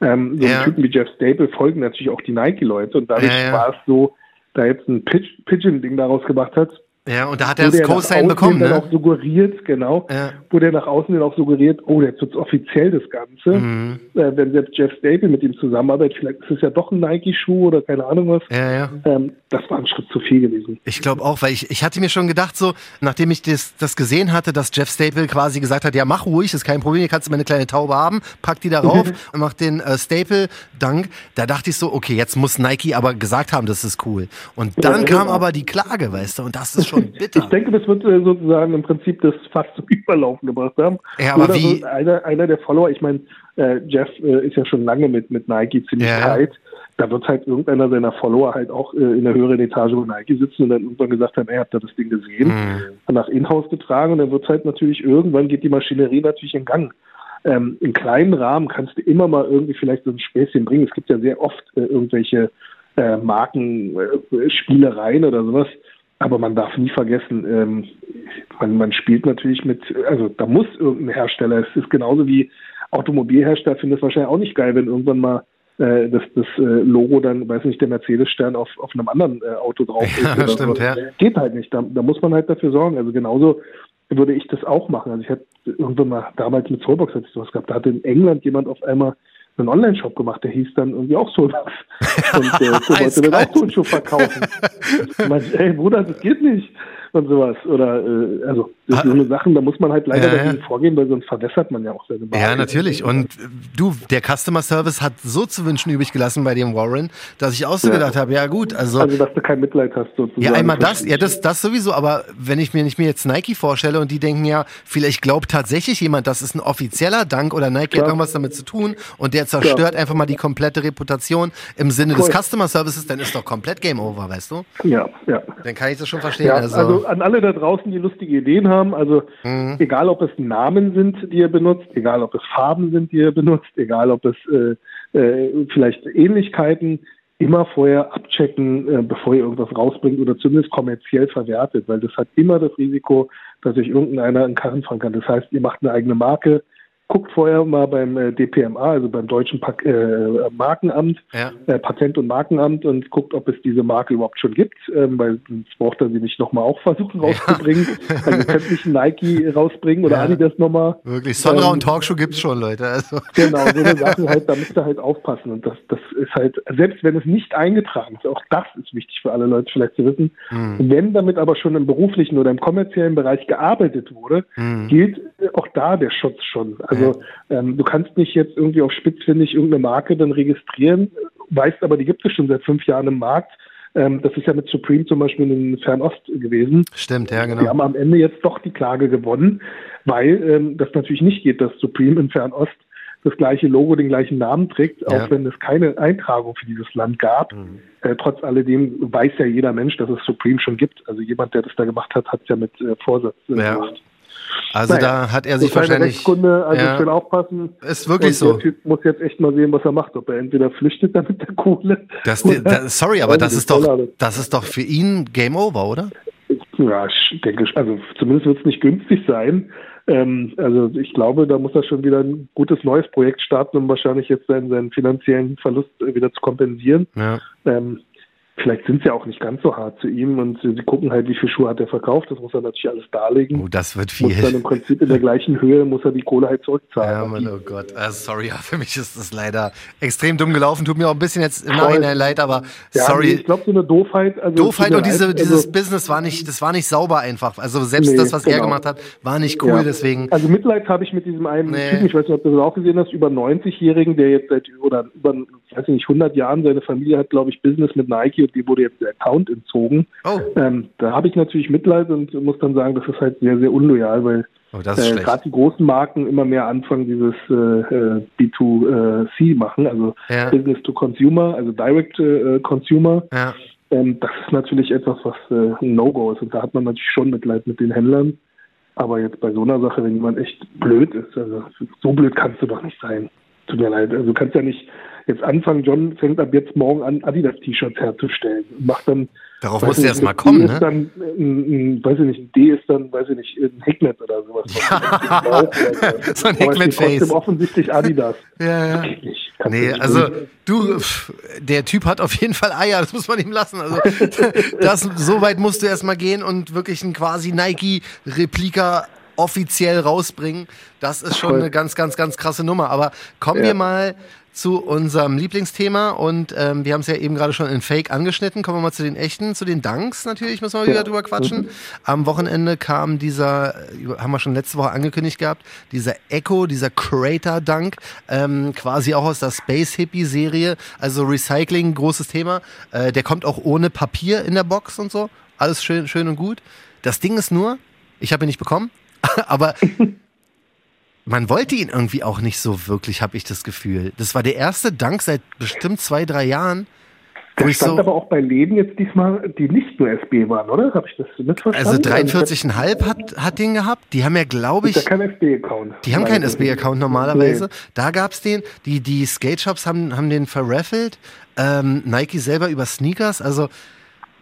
Speaker 3: ähm, so
Speaker 2: Ja.
Speaker 3: Typen wie Jeff Staple folgen natürlich auch die Nike-Leute und dadurch
Speaker 2: Ja, ja.
Speaker 3: war es so, da jetzt ein Pigeon-Ding daraus gemacht hat,
Speaker 2: ja, und da hat er das Co-Sign bekommen,
Speaker 3: dann
Speaker 2: ne?
Speaker 3: auch suggeriert, genau,
Speaker 2: Ja.
Speaker 3: wurde er nach außen dann auch suggeriert, oh, jetzt wird's offiziell das Ganze.
Speaker 2: Mhm.
Speaker 3: Äh, wenn selbst Jeff Staple mit ihm zusammenarbeitet, vielleicht ist es ja doch ein Nike-Schuh oder keine Ahnung was.
Speaker 2: Ja, ja.
Speaker 3: Ähm, das war ein Schritt zu viel gewesen.
Speaker 2: Ich glaube auch, weil ich, ich hatte mir schon gedacht, so, nachdem ich das, das gesehen hatte, dass Jeff Staple quasi gesagt hat, ja, mach ruhig, ist kein Problem, hier kannst du meine kleine Taube haben, pack die da rauf und mach den äh, Staple-Dank. Da dachte ich so, okay, jetzt muss Nike aber gesagt haben, das ist cool. Und dann
Speaker 3: Ja,
Speaker 2: kam
Speaker 3: genau.
Speaker 2: aber die Klage, weißt du, und das ist schon bitter.
Speaker 3: Ich denke, das wird äh, sozusagen im Prinzip das fast zum Überlaufen gebracht haben.
Speaker 2: Ja, aber
Speaker 3: Oder
Speaker 2: wie-
Speaker 3: einer, einer der Follower, ich meine, äh, Jeff äh, ist ja schon lange mit, mit Nike ziemlich
Speaker 2: Ja.
Speaker 3: tight. Da wird halt irgendeiner seiner Follower halt auch äh, in der höheren Etage von Nike sitzen und dann irgendwann gesagt haben, ey, habt ihr das Ding gesehen?
Speaker 2: Mhm.
Speaker 3: Nach Inhouse getragen und dann wird halt natürlich irgendwann geht die Maschinerie natürlich in Gang. Ähm, Im kleinen Rahmen kannst du immer mal irgendwie vielleicht so ein Späßchen bringen. Es gibt ja sehr oft äh, irgendwelche äh, Markenspielereien oder sowas. Aber man darf nie vergessen, ähm, man, man spielt natürlich mit, also da muss irgendein Hersteller, es ist genauso wie Automobilhersteller, finden es wahrscheinlich auch nicht geil, wenn irgendwann mal äh, das, das äh, Logo dann, weiß nicht, der Mercedes-Stern auf, auf einem anderen äh, Auto drauf (laughs) ist.
Speaker 2: Ja,
Speaker 3: oder
Speaker 2: stimmt,
Speaker 3: so.
Speaker 2: ja.
Speaker 3: Geht halt nicht, da, da muss man halt dafür sorgen. Also genauso würde ich das auch machen. Also ich hatte irgendwann mal damals mit Soulbox hatte ich sowas gehabt, da hatte in England jemand auf einmal einen Online-Shop gemacht, der hieß dann irgendwie auch so was. (laughs) Und äh, so wollte dann auch Turnschuhe verkaufen. ich meinte, ey Bruder, das geht nicht und sowas. Oder äh, also das sind so Sachen, da muss man halt leider ja, dagegen ja. vorgehen, weil sonst verwässert man ja auch seine
Speaker 2: Marke. Ja, natürlich. Und du, der Customer Service hat so zu wünschen übrig gelassen bei dem Warren, dass ich auch so ja. gedacht habe, ja gut, also.
Speaker 3: Also dass du kein Mitleid hast sozusagen.
Speaker 2: Ja, einmal das, ja, das, das sowieso, aber wenn ich mir nicht mir jetzt Nike vorstelle und die denken ja, vielleicht glaubt tatsächlich jemand, das ist ein offizieller Dank oder Nike hat irgendwas damit zu tun und der zerstört Klar. einfach mal die komplette Reputation im Sinne cool. des Customer Services, dann ist doch komplett Game Over, weißt du?
Speaker 3: Ja, ja.
Speaker 2: Dann kann ich das schon verstehen. also,
Speaker 3: also an alle da draußen, die lustige Ideen haben, also mhm. egal ob es Namen sind, die ihr benutzt, egal ob es Farben sind, die ihr benutzt, egal ob es äh, äh, vielleicht Ähnlichkeiten, immer vorher abchecken, äh, bevor ihr irgendwas rausbringt oder zumindest kommerziell verwertet, weil das hat immer das Risiko, dass euch irgendeiner einen Karren fahren kann. Das heißt, ihr macht eine eigene Marke, guckt vorher mal beim äh, DPMA, also beim Deutschen pa äh, Markenamt, ja. äh, Patent- und Markenamt und guckt, ob es diese Marke überhaupt schon gibt, ähm, weil sonst braucht er sie nicht nochmal auch versuchen rauszubringen. Ja. Also ihr könnt nicht Nike rausbringen oder ja. Adidas nochmal.
Speaker 2: Wirklich, Sonra ähm, und Talkshow gibt's schon, Leute. Also.
Speaker 3: Genau, so eine Sachen halt, da müsst ihr halt aufpassen und das, das ist halt, selbst wenn es nicht eingetragen ist, auch das ist wichtig für alle Leute vielleicht zu wissen, mhm. wenn damit aber schon im beruflichen oder im kommerziellen Bereich gearbeitet wurde, mhm. gilt auch da der Schutz schon. Also also ähm, du kannst nicht jetzt irgendwie auf spitzfindig irgendeine Marke dann registrieren, weißt aber, die gibt es schon seit fünf Jahren im Markt. Ähm, das ist ja mit Supreme zum Beispiel in Fernost gewesen.
Speaker 2: Stimmt, ja, genau.
Speaker 3: Die haben am Ende jetzt doch die Klage gewonnen, weil ähm, das natürlich nicht geht, dass Supreme in Fernost das gleiche Logo, den gleichen Namen trägt, ja. auch wenn es keine Eintragung für dieses Land gab. Mhm. Äh, trotz alledem weiß ja jeder Mensch, dass es Supreme schon gibt. Also jemand, der das da gemacht hat, hat es ja mit äh, Vorsatz äh, ja. gemacht.
Speaker 2: Also naja, da hat er sich wahrscheinlich.
Speaker 3: Rechtskunde, also ja, ich will aufpassen.
Speaker 2: Ist wirklich so.
Speaker 3: Der Typ muss jetzt echt mal sehen, was er macht. Ob er entweder flüchtet dann mit der Kohle.
Speaker 2: Das, das, sorry, aber das ist doch, das ist doch für ihn Game Over, oder?
Speaker 3: Ja, ich denke, also zumindest wird es nicht günstig sein. Ähm, also ich glaube, da muss er schon wieder ein gutes neues Projekt starten, um wahrscheinlich jetzt seinen, seinen finanziellen Verlust wieder zu kompensieren. Ja. Ähm, vielleicht sind sie auch nicht ganz so hart zu ihm und sie, gucken halt, wie viel Schuhe hat er verkauft. Das muss er natürlich alles darlegen.
Speaker 2: Oh, das wird viel.
Speaker 3: Muss dann im Prinzip in der gleichen Höhe muss er die Kohle halt zurückzahlen.
Speaker 2: Ja, Mann, oh Gott. Uh, sorry, für mich ist das leider extrem dumm gelaufen. Tut mir auch ein bisschen jetzt im Nachhinein leid, aber ja, sorry.
Speaker 3: Ich glaube, so eine Doofheit.
Speaker 2: Also Doofheit und diese, also, dieses Business war nicht, das war nicht sauber einfach. Also selbst nee, das, was genau. er gemacht hat, war nicht cool, ja. deswegen.
Speaker 3: Also Mitleid habe ich mit diesem einen nee. Typen, ich weiß nicht, ob du das auch gesehen hast, über 90-Jährigen, der jetzt seit oder über, weiß ich nicht, 100 Jahren, seine Familie hat, glaube ich, Business mit Nike und die wurde jetzt der Account entzogen. Oh. Ähm, da habe ich natürlich Mitleid und muss dann sagen, das ist halt sehr, sehr unloyal, weil oh, äh, gerade die großen Marken immer mehr anfangen, dieses äh, äh B2C machen, also ja. Business to Consumer, also Direct äh, Consumer. Ja. Ähm, das ist natürlich etwas, was äh, ein No-Go ist und da hat man natürlich schon Mitleid mit den Händlern. Aber jetzt bei so einer Sache, wenn jemand echt blöd ist, also so blöd kannst du doch nicht sein. Tut mir leid. Also du kannst ja nicht jetzt anfangen, John fängt ab jetzt morgen an, Adidas-T-Shirts herzustellen. Macht dann.
Speaker 2: Darauf muss erst mal kommen,
Speaker 3: ne? Dann, ein, ein, weiß ich nicht, ein D ist dann, weiß ich nicht, ein Hecknet oder sowas. (laughs)
Speaker 2: Ja. so ein Hecknet-Face.
Speaker 3: trotzdem offensichtlich Adidas. (laughs)
Speaker 2: ja, ja. Nee, also du, der Typ hat auf jeden Fall Eier, das muss man ihm lassen. Also (laughs) das, so weit musst du erstmal gehen und wirklich ein quasi Nike-Replika offiziell rausbringen. Das ist schon eine ganz, ganz, ganz krasse Nummer. Aber kommen ja. wir mal zu unserem Lieblingsthema und ähm, wir haben es ja eben gerade schon in Fake angeschnitten. Kommen wir mal zu den echten, zu den Danks natürlich, müssen wir ja. wieder drüber quatschen. Mhm. Am Wochenende kam dieser, haben wir schon letzte Woche angekündigt gehabt, dieser Echo, dieser Crater Dank, ähm, quasi auch aus der Space Hippie Serie, also Recycling, großes Thema. Äh, der kommt auch ohne Papier in der Box und so. Alles schön, schön und gut. Das Ding ist nur, ich habe ihn nicht bekommen, (laughs) aber man wollte ihn irgendwie auch nicht so wirklich, habe ich das Gefühl. Das war der erste Dank seit bestimmt zwei, drei Jahren.
Speaker 3: Der stand so aber auch bei Läden jetzt diesmal, die nicht nur SB waren, oder? Habe ich das
Speaker 2: missverstanden? Also 43,5 hat, hat den gehabt. Die haben ja, glaube ich.
Speaker 3: Ist ja kein SB-Account.
Speaker 2: Die haben keinen SB-Account normalerweise. Nee. Da gab es den. Die, die Skate-Shops haben, haben den verraffelt. Ähm, Nike selber über Sneakers. Also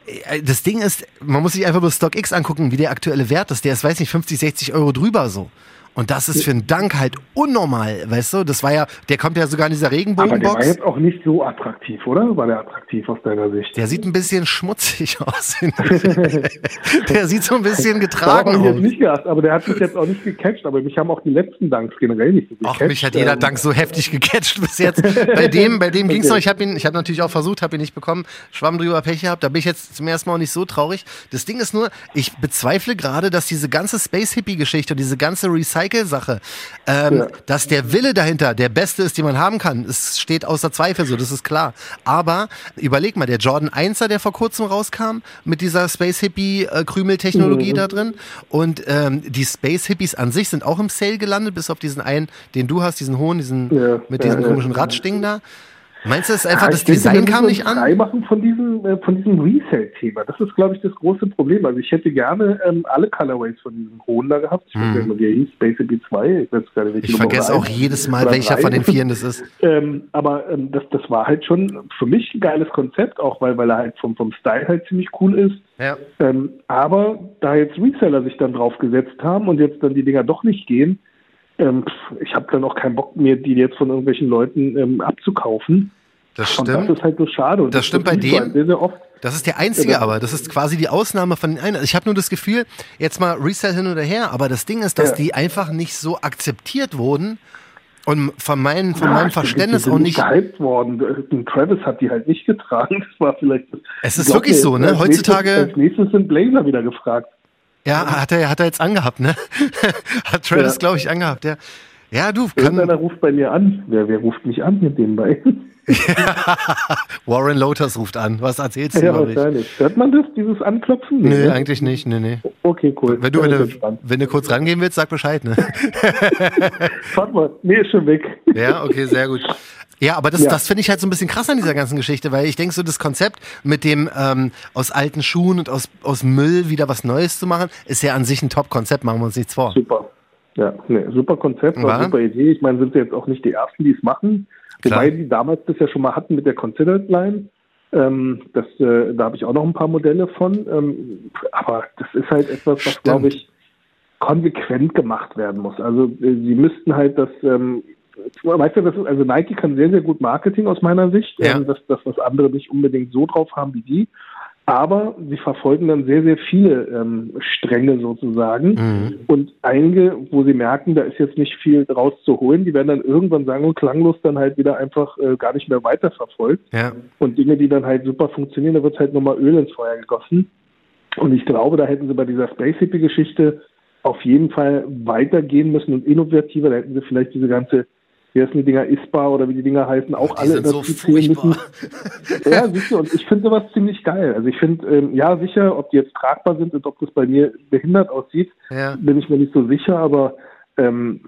Speaker 2: äh, das Ding ist, man muss sich einfach nur StockX angucken, wie der aktuelle Wert ist. Der ist, weiß nicht, 50, 60 Euro drüber so. Und das ist für einen Dank halt unnormal, weißt du? Das war ja, der kommt ja sogar in dieser Regenbogenbox. Aber der war
Speaker 3: jetzt auch nicht so attraktiv, oder? War der attraktiv aus deiner Sicht?
Speaker 2: Der sieht ein bisschen schmutzig (laughs) aus. (laughs) der sieht so ein bisschen getragen aus.
Speaker 3: Ich jetzt nicht gedacht, aber der hat mich jetzt auch nicht gecatcht. Aber mich haben auch die letzten Danks generell nicht so
Speaker 2: gecatcht. Ach, mich hat jeder ähm. Dank so heftig gecatcht bis jetzt. (laughs) Bei dem, bei dem okay. ging's noch. Ich habe ihn, ich habe natürlich auch versucht, habe ihn nicht bekommen. Schwamm drüber Pech gehabt. Da bin ich jetzt zum ersten Mal auch nicht so traurig. Das Ding ist nur, ich bezweifle gerade, dass diese ganze Space Hippie Geschichte und diese ganze Recycle-Sache ähm, ja. dass der Wille dahinter der beste ist, den man haben kann. Es steht außer Zweifel so, das ist klar. Aber überleg mal, der Jordan 1er, der vor kurzem rauskam, mit dieser Space Hippie äh, Krümeltechnologie mhm. da drin. Und ähm, die Space Hippies an sich sind auch im Sale gelandet, bis auf diesen einen, den du hast, diesen hohen, diesen ja. mit diesem komischen Radschding da. Meinst du, es ist einfach, ja, das Design kam nicht an?
Speaker 3: machen von diesem, äh, von diesem Resale-Thema. Das ist, glaube ich, das große Problem. Also ich hätte gerne ähm, alle Colorways von diesem Hohn da gehabt. Ich hm. weiß nicht, wie hieß, Space B 2.
Speaker 2: Ich, weiß gar nicht, ich vergesse auch jedes Mal, welcher von den Vieren das ist. (laughs)
Speaker 3: ähm, aber ähm, das, das war halt schon für mich ein geiles Konzept, auch weil, weil er halt vom, vom Style halt ziemlich cool ist. Ja. Ähm, aber da jetzt Reseller sich dann drauf gesetzt haben und jetzt dann die Dinger doch nicht gehen, ähm, ich habe dann auch keinen Bock mehr, die jetzt von irgendwelchen Leuten ähm, abzukaufen.
Speaker 2: Das stimmt. Und
Speaker 3: das ist halt so schade.
Speaker 2: Das, das stimmt bei dem. Sehr, sehr oft. Das ist der einzige, ja. aber das ist quasi die Ausnahme von den einen. Ich habe nur das Gefühl, jetzt mal Resell hin oder her, aber das Ding ist, dass ja. die einfach nicht so akzeptiert wurden und von, meinen, von ja, meinem Verständnis die, die auch nicht.
Speaker 3: gehypt worden. Travis hat die halt nicht getragen. (laughs) Das war vielleicht.
Speaker 2: Es ist wirklich so, ne? Heutzutage.
Speaker 3: Nächstes, als nächstes sind Blazer wieder gefragt.
Speaker 2: Ja, hat er, hat er jetzt angehabt, ne? (laughs) hat Travis, ja. glaube ich, angehabt, ja. Ja, du.
Speaker 3: Kann Irgendeiner ruft bei mir an. Wer, wer ruft mich an mit dem bei? (laughs)
Speaker 2: Warren Lotus ruft an. Was erzählst du? Ja,
Speaker 3: wahrscheinlich. Hört man das, dieses Anklopfen?
Speaker 2: Nee, nee eigentlich nicht. Nee, nee.
Speaker 3: Okay, cool.
Speaker 2: Wenn du, wenn du, wenn du kurz rangehen willst, sag Bescheid. Ne? (laughs)
Speaker 3: Warte mal, nee, ist schon weg.
Speaker 2: Ja, okay, sehr gut. Ja, aber das, ja. das finde ich halt so ein bisschen krass an dieser ganzen Geschichte, weil ich denke, so das Konzept mit dem ähm, aus alten Schuhen und aus, aus Müll wieder was Neues zu machen, ist ja an sich ein Top-Konzept, machen wir uns nichts vor.
Speaker 3: Super. Ja, nee, super Konzept, war super Idee. Ich meine, sind sie jetzt auch nicht die Ersten, die es machen. Klar. Wobei die damals das ja schon mal hatten mit der Considered Line. Ähm, das, äh, da habe ich auch noch ein paar Modelle von. Ähm, aber das ist halt etwas, was, glaube ich, konsequent gemacht werden muss. Also äh, sie müssten halt das, ähm, weißt du, das ist, also Nike kann sehr, sehr gut Marketing aus meiner Sicht. Ja. Ähm, das, das, was andere nicht unbedingt so drauf haben wie die. Aber sie verfolgen dann sehr, sehr viele ähm, Stränge sozusagen. Mhm. Und einige, wo sie merken, da ist jetzt nicht viel draus zu holen, die werden dann irgendwann sagen und klanglos dann halt wieder einfach äh, gar nicht mehr weiterverfolgt. Ja. Und Dinge, die dann halt super funktionieren, da wird halt nochmal Öl ins Feuer gegossen. Und ich glaube, da hätten sie bei dieser Space Hippie Geschichte auf jeden Fall weitergehen müssen und innovativer. Da hätten sie vielleicht diese ganze wie heißen die Dinger, ISPA oder wie die Dinger heißen, auch
Speaker 2: die
Speaker 3: alle
Speaker 2: sind so müssen. (laughs)
Speaker 3: ja, siehst du, und ich finde sowas ziemlich geil. Also ich finde, ähm, ja, sicher, ob die jetzt tragbar sind und ob das bei mir behindert aussieht, ja. bin ich mir nicht so sicher, aber ähm,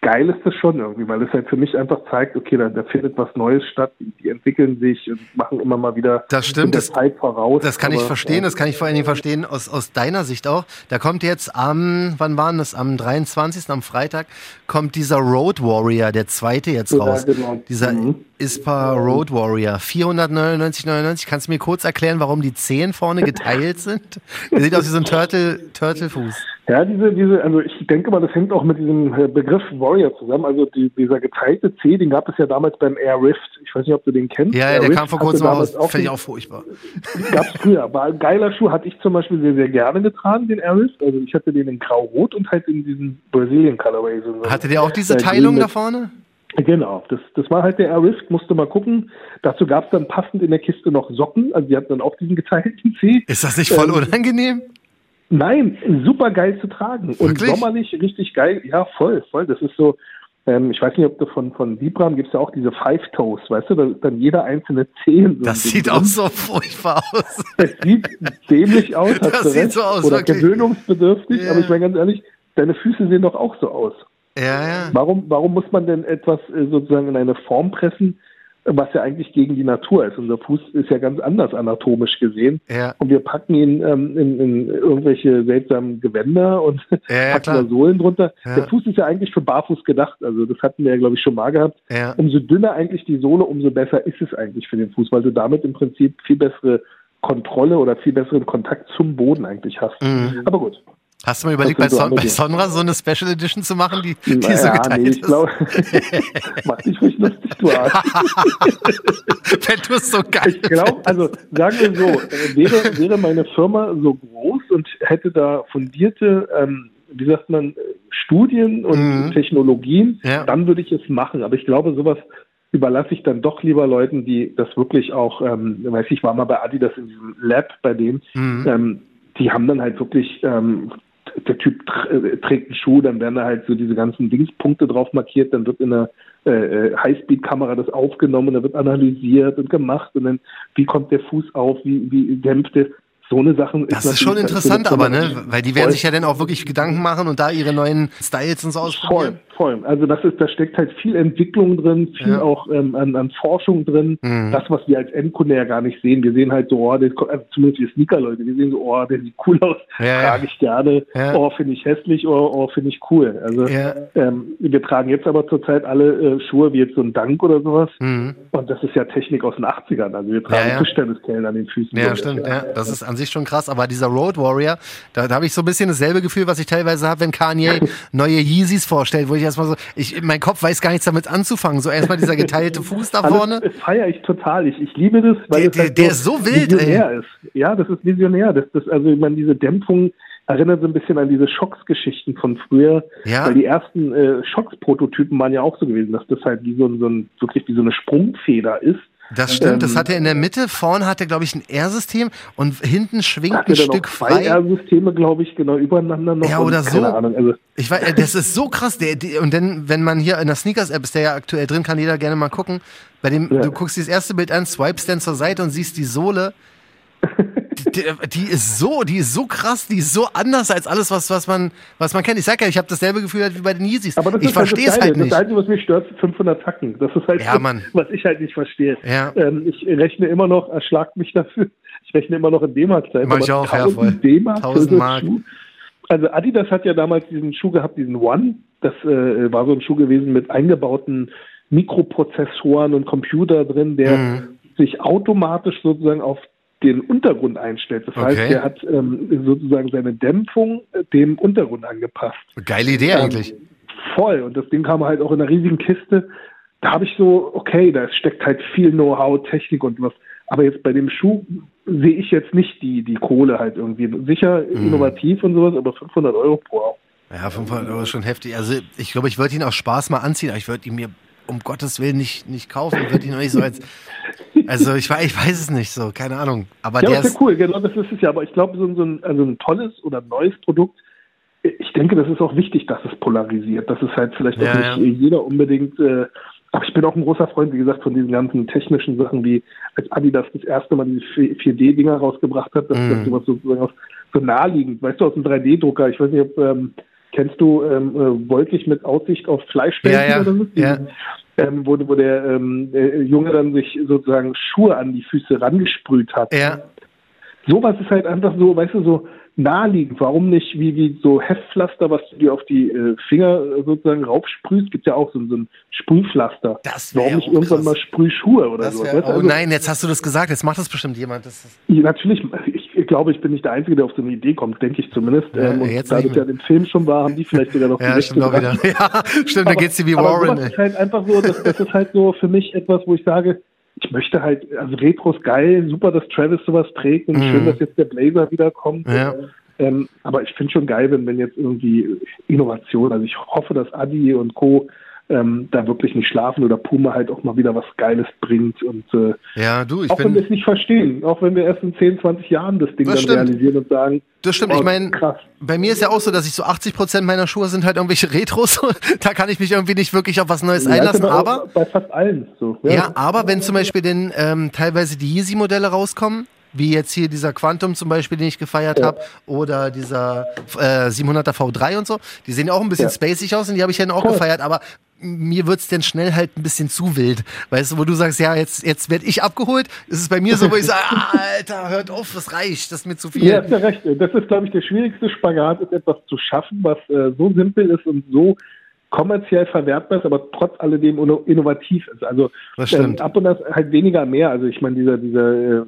Speaker 3: geil ist das schon irgendwie, weil es halt für mich einfach zeigt, okay, da, da findet was Neues statt, die entwickeln sich und machen immer mal wieder
Speaker 2: das stimmt,
Speaker 3: das, Zeit voraus.
Speaker 2: Das kann aber, ich verstehen, ja. das kann ich vor allen Dingen verstehen aus, aus deiner Sicht auch. Da kommt jetzt am, wann war das, am 23., am Freitag, kommt dieser Road Warrior, der zweite jetzt raus. Ja, genau. Dieser mhm. ISPA Road Warrior, 499,99. Kannst du mir kurz erklären, warum die Zehen vorne geteilt sind? Der sieht aus wie so ein Turtle, Turtle-Fuß.
Speaker 3: Ja, diese, diese, also ich denke mal, das hängt auch mit diesem äh, Begriff Warrior zusammen. Also die, dieser geteilte C, den gab es ja damals beim Air Rift. Ich weiß nicht, ob du den kennst.
Speaker 2: Ja, ja der Rift kam vor kurzem raus. Fände ich auch furchtbar.
Speaker 3: Gab es früher. War ein geiler Schuh, hatte ich zum Beispiel sehr, sehr gerne getragen, den Air Rift. Also ich hatte den in grau-rot und halt in diesen Brazilian Colorway. So
Speaker 2: hatte der auch diese Teilung da vorne?
Speaker 3: Genau, das, das war halt der Air Rift, musste mal gucken. Dazu gab es dann passend in der Kiste noch Socken, also die hatten dann auch diesen geteilten C.
Speaker 2: Ist das nicht voll ähm, unangenehm?
Speaker 3: Nein, super geil zu tragen. Und Wirklich? sommerlich richtig geil. Ja, voll, voll. Das ist so, ähm, ich weiß nicht, ob du von, von Vibram gibt es ja auch diese Five Toes, weißt du, da ist dann jeder einzelne Zehen.
Speaker 2: So das sieht auch so furchtbar aus.
Speaker 3: Das sieht dämlich aus, (laughs) hast
Speaker 2: das
Speaker 3: du
Speaker 2: sieht recht. so aus,
Speaker 3: Oder wirklich. gewöhnungsbedürftig, ja. aber ich meine ganz ehrlich, deine Füße sehen doch auch so aus.
Speaker 2: Ja, ja.
Speaker 3: Warum, warum muss man denn etwas äh, sozusagen in eine Form pressen, was ja eigentlich gegen die Natur ist. Unser Fuß ist ja ganz anders anatomisch gesehen. Ja. Und wir packen ihn ähm, in, in, irgendwelche seltsamen Gewänder und (laughs) ja, packen da Sohlen drunter. Der Fuß ist ja eigentlich für Barfuß gedacht. Also das hatten wir ja, glaube ich, schon mal gehabt. Umso dünner eigentlich die Sohle, umso besser ist es eigentlich für den Fuß, weil du damit im Prinzip viel bessere Kontrolle oder viel besseren Kontakt zum Boden eigentlich hast. Mhm. Aber gut.
Speaker 2: Hast du mal überlegt, bei, Son bei Sonra so eine Special Edition zu machen, die, die
Speaker 3: naja,
Speaker 2: so geteilt
Speaker 3: nee, ich glaube, (laughs) mach dich ruhig lustig, du Arsch. (laughs)
Speaker 2: Wenn du es so geil
Speaker 3: Ich glaube, also sagen wir so, äh, wäre, wäre meine Firma so groß und hätte da fundierte, ähm, wie sagt man, Studien und
Speaker 2: Mhm.
Speaker 3: Technologien,
Speaker 2: Ja.
Speaker 3: dann würde ich es machen. Aber ich glaube, sowas überlasse ich dann doch lieber Leuten, die das wirklich auch, ähm, weiß ich, war mal bei Adidas in diesem Lab bei denen,
Speaker 2: Mhm.
Speaker 3: ähm, die haben dann halt wirklich, ähm, der Typ tr äh, trägt einen Schuh, dann werden da halt so diese ganzen Dingspunkte drauf markiert, dann wird in einer äh, äh, Highspeed-Kamera das aufgenommen, dann wird analysiert und gemacht und dann, wie kommt der Fuß auf, wie, wie dämpft der, so eine Sache.
Speaker 2: Das ist schon interessant, aber, ne? Weil die werden sich ja dann auch wirklich Gedanken machen und da ihre neuen Styles und so
Speaker 3: Voll,
Speaker 2: ausprobieren.
Speaker 3: voll. Also das ist, da steckt halt viel Entwicklung drin, viel
Speaker 2: Ja.
Speaker 3: auch ähm, an, an Forschung drin.
Speaker 2: Mhm.
Speaker 3: Das, was wir als Endkunde ja gar nicht sehen. Wir sehen halt so, oh, der, also zumindest wir Sneaker-Leute, wir sehen so, oh, der sieht cool aus,
Speaker 2: Ja, ja.
Speaker 3: trage ich gerne,
Speaker 2: Ja.
Speaker 3: oh, finde ich hässlich, oh, oh finde ich cool. Also
Speaker 2: Ja.
Speaker 3: ähm, wir tragen jetzt aber zurzeit alle äh, Schuhe wie jetzt so ein Dank oder sowas.
Speaker 2: Mhm.
Speaker 3: Und das ist ja Technik aus den 80ern. Also wir tragen
Speaker 2: Ja, ja.
Speaker 3: Tischtenniskellen an den Füßen.
Speaker 2: Ja, stimmt, ja. Das ist an sich schon krass, aber dieser Road Warrior, da, da habe ich so ein bisschen dasselbe Gefühl, was ich teilweise habe, wenn Kanye (laughs) neue Yeezys vorstellt, wo ich erstmal so, ich, mein Kopf weiß gar nichts damit anzufangen. So erstmal dieser geteilte Fuß da vorne.
Speaker 3: Das feiere ich total. Ich, ich liebe das, weil
Speaker 2: Der- der-
Speaker 3: halt
Speaker 2: der ist so wild,
Speaker 3: visionär ist. Ja, das ist visionär. Das, das, also ich meine, diese Dämpfung erinnert so ein bisschen an diese Schocks-Geschichten von früher.
Speaker 2: Ja.
Speaker 3: Weil die ersten äh, Schocks-Prototypen waren ja auch so gewesen, dass das halt wie so, ein- so ein, wirklich wie so eine Sprungfeder ist.
Speaker 2: Das stimmt, das
Speaker 3: Ähm,
Speaker 2: hat er in der Mitte, vorne hat er, glaube ich, ein R-System und hinten schwingt ein Stück frei.
Speaker 3: R-Systeme, glaube ich, genau übereinander noch.
Speaker 2: Ja, oder so.
Speaker 3: Ahnung, also
Speaker 2: Ich weiß, äh, das ist so krass. Der, der, und dann, wenn man hier in der Sneakers-App ist, der ja aktuell drin, kann jeder gerne mal gucken. Bei dem,
Speaker 3: Ja.
Speaker 2: du guckst dieses erste Bild an, swipest dann zur Seite und siehst die Sohle. (laughs) Die, die, ist so, die ist so krass, die ist so anders als alles, was, was man, was man kennt. Ich sag ja, ich habe dasselbe Gefühl halt wie bei den Yeezys.
Speaker 3: Aber das
Speaker 2: ich
Speaker 3: ist halt
Speaker 2: verstehe
Speaker 3: das
Speaker 2: es
Speaker 3: Geile.
Speaker 2: halt nicht.
Speaker 3: Das Einzige, was mich stört, sind 500 Tacken. Das ist halt,
Speaker 2: Ja, Mann.
Speaker 3: was ich halt nicht verstehe.
Speaker 2: Ja.
Speaker 3: Ähm, ich rechne immer noch, erschlagt mich dafür, ich rechne immer noch in D-Mark-Zeit.
Speaker 2: Mach ich auch, ja,
Speaker 3: 1000
Speaker 2: voll.
Speaker 3: D-Mark für
Speaker 2: 1000
Speaker 3: so einen
Speaker 2: Mark.
Speaker 3: Schuh. Also Adidas hat ja damals diesen Schuh gehabt, diesen One. Das äh, war so ein Schuh gewesen mit eingebauten Mikroprozessoren und Computer drin, der
Speaker 2: Mhm.
Speaker 3: sich automatisch sozusagen auf den Untergrund einstellt. Das heißt,
Speaker 2: Okay.
Speaker 3: der hat ähm, sozusagen seine Dämpfung äh, dem Untergrund angepasst.
Speaker 2: Geile Idee eigentlich.
Speaker 3: Ähm, voll. Und das Ding kam halt auch in einer riesigen Kiste. Da habe ich so, okay, da steckt halt viel Know-how, Technik und was. Aber jetzt bei dem Schuh sehe ich jetzt nicht die, die Kohle halt irgendwie. Sicher
Speaker 2: Mhm.
Speaker 3: innovativ und sowas, aber 500 Euro pro.
Speaker 2: Ja, 500 Euro ist schon heftig. Also ich glaube, ich würde ihn aus Spaß mal anziehen, aber ich würde ihn mir um Gottes Willen nicht, nicht kaufen. Ich würde ihn auch nicht so als. (laughs) Also ich, ich weiß es nicht so, keine Ahnung. Aber
Speaker 3: Ja,
Speaker 2: der
Speaker 3: das ist ja cool, genau, das ist es ja. Aber ich glaube, so, ein- so ein, also ein tolles oder neues Produkt, ich denke, das ist auch wichtig, dass es polarisiert. Das ist halt vielleicht
Speaker 2: Ja,
Speaker 3: auch
Speaker 2: ja.
Speaker 3: nicht jeder unbedingt. Äh, aber ich bin auch ein großer Freund, wie gesagt, von diesen ganzen technischen Sachen, wie als Adidas das erste Mal diese 4D-Dinger rausgebracht hat, dass
Speaker 2: Mhm.
Speaker 3: das sowas sozusagen auch so naheliegend, weißt du, aus dem 3D-Drucker. Ich weiß nicht, ob ähm, kennst du ähm, äh, wolkig mit Aussicht auf Fleischbällchen
Speaker 2: Ja, ja,
Speaker 3: oder so?
Speaker 2: ja.
Speaker 3: Ähm, wo, wo der, ähm, der Junge dann sich sozusagen Schuhe an die Füße rangesprüht hat
Speaker 2: Ja,
Speaker 3: sowas ist halt einfach so, weißt du, so naheliegend. Warum nicht wie, wie so Heftpflaster, was du dir auf die äh, Finger äh, sozusagen raufsprühst? Gibt ja auch so, so ein Sprühpflaster.
Speaker 2: Das
Speaker 3: Warum nicht irgendwann
Speaker 2: krass.
Speaker 3: mal Sprühschuhe oder so?
Speaker 2: oh nein, jetzt hast du das gesagt, jetzt macht das bestimmt jemand. Das ist,
Speaker 3: Natürlich, ich, ich glaube, ich bin nicht der Einzige, der auf so eine Idee kommt, denke ich zumindest.
Speaker 2: Ja,
Speaker 3: ähm, und
Speaker 2: jetzt
Speaker 3: da das ja im Film schon war, haben die vielleicht sogar noch
Speaker 2: ja,
Speaker 3: die
Speaker 2: stimmt
Speaker 3: Rechte
Speaker 2: wieder. (laughs) Ja, stimmt, da geht's dir wie
Speaker 3: aber
Speaker 2: Warren. ey.
Speaker 3: ist halt einfach so, das, das ist halt so für mich etwas, wo ich sage, ich möchte halt, also Retro ist geil, super, dass Travis sowas trägt und
Speaker 2: Mhm.
Speaker 3: schön, dass jetzt der Blazer wiederkommt.
Speaker 2: Ja.
Speaker 3: Ähm, aber ich finde schon geil, wenn, wenn jetzt irgendwie Innovation, also ich hoffe, dass Adi und Co. Ähm, da wirklich nicht schlafen oder Puma halt auch mal wieder was Geiles bringt und äh,
Speaker 2: Ja, du, ich
Speaker 3: auch wenn wir
Speaker 2: bin.
Speaker 3: es nicht verstehen, auch wenn wir erst in 10, 20 Jahren das Ding
Speaker 2: Das
Speaker 3: dann
Speaker 2: stimmt.
Speaker 3: realisieren und sagen,
Speaker 2: Das stimmt,
Speaker 3: oh,
Speaker 2: ich meine, bei mir ist ja auch so, dass ich so 80 Prozent meiner Schuhe sind halt irgendwelche Retros. (laughs) da kann ich mich irgendwie nicht wirklich auf was Neues
Speaker 3: Ja,
Speaker 2: einlassen. Aber
Speaker 3: bei fast allen so.
Speaker 2: Ja, aber wenn zum Beispiel denn ähm, teilweise die Yeezy-Modelle rauskommen, wie jetzt hier dieser Quantum zum Beispiel, den ich gefeiert
Speaker 3: Ja.
Speaker 2: habe, oder dieser äh, 700er V3 und so, die sehen ja auch ein bisschen
Speaker 3: Ja.
Speaker 2: spacig aus und die habe ich dann auch
Speaker 3: Voll.
Speaker 2: gefeiert, aber mir wird's dann schnell halt ein bisschen zu wild. Weißt du, wo du sagst, ja, jetzt, jetzt werd ich abgeholt, ist es bei mir so, wo ich sage, (laughs) Alter, hört auf, das reicht, das ist mir zu viel.
Speaker 3: Ja, hast ja recht. Das ist, glaube ich, der schwierigste Spagat, ist etwas zu schaffen, was äh, so simpel ist und so kommerziell verwertbar ist, aber trotz alledem inno- innovativ ist. Also
Speaker 2: Das stimmt.
Speaker 3: ähm, ab und an halt weniger mehr. Also ich meine, dieser, dieser äh,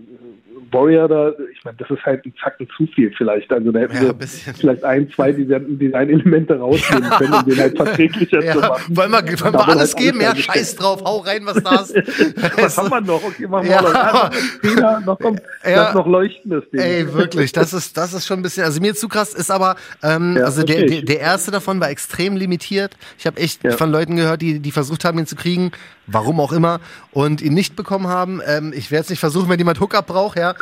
Speaker 3: Warrior da, ich meine, das ist halt ein Zacken zu viel vielleicht. Also da hätten
Speaker 2: Ja,
Speaker 3: wir vielleicht ein, zwei Design- Design-Elemente rausnehmen können, um den halt verträglicher
Speaker 2: Ja,
Speaker 3: zu machen.
Speaker 2: wollen wir, wollen wir
Speaker 3: wird
Speaker 2: alles
Speaker 3: halt
Speaker 2: geben? Ja, scheiß drauf, hau rein, was da ist. (laughs)
Speaker 3: Was haben wir noch? Okay, machen wir
Speaker 2: Ja.
Speaker 3: noch. Noch Fehler, noch kommt
Speaker 2: Ja.
Speaker 3: das noch leuchtendes Ding.
Speaker 2: Ey, wirklich, das ist, das ist schon ein bisschen, also mir zu krass ist aber, ähm,
Speaker 3: Ja,
Speaker 2: also der, der, erste davon war extrem limitiert. Ich habe echt
Speaker 3: Ja.
Speaker 2: von Leuten gehört, die, die versucht haben, ihn zu kriegen, warum auch immer, und ihn nicht bekommen haben. Ähm, ich werde es nicht versuchen, wenn jemand Hookup braucht, ja.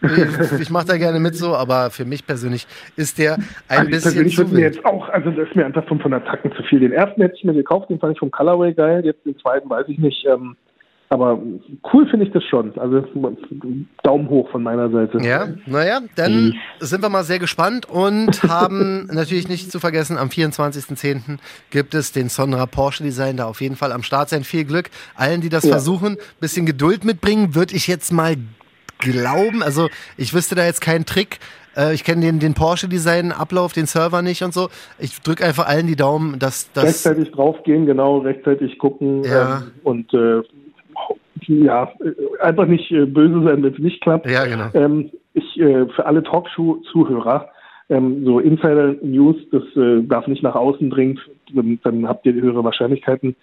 Speaker 2: Ich, ich mache da gerne mit so, aber für mich persönlich ist der ein
Speaker 3: Also
Speaker 2: bisschen
Speaker 3: persönlich würde mir jetzt auch, also das ist mir einfach von, von Attacken zu viel. Den ersten hätte ich mir gekauft, den fand ich vom Colorway geil, jetzt den zweiten weiß ich nicht. Ähm, aber cool finde ich das schon. Also Daumen hoch von meiner Seite.
Speaker 2: Ja, naja, dann sind wir mal sehr gespannt und (laughs) haben natürlich nicht zu vergessen, am 24.10. gibt es den Sonra Porsche Design, da auf jeden Fall am Start sein. Viel Glück allen, die das
Speaker 3: Ja.
Speaker 2: versuchen. Bisschen Geduld mitbringen, würde ich jetzt mal glauben. Also ich wüsste da jetzt keinen Trick. Äh, Ich kenne den, den Porsche-Design-Ablauf, den Server nicht und so. Ich drücke einfach allen die Daumen, dass das.
Speaker 3: Rechtzeitig draufgehen, genau, rechtzeitig gucken
Speaker 2: Ja.
Speaker 3: ähm, und äh, ja, äh, einfach nicht äh, böse sein, wenn es nicht klappt.
Speaker 2: Ja, genau.
Speaker 3: Ähm, ich äh, für alle Talkshow-Zuhörer ähm, so Insider-News, das äh, darf nicht nach außen dringen, dann, dann habt ihr höhere Wahrscheinlichkeiten.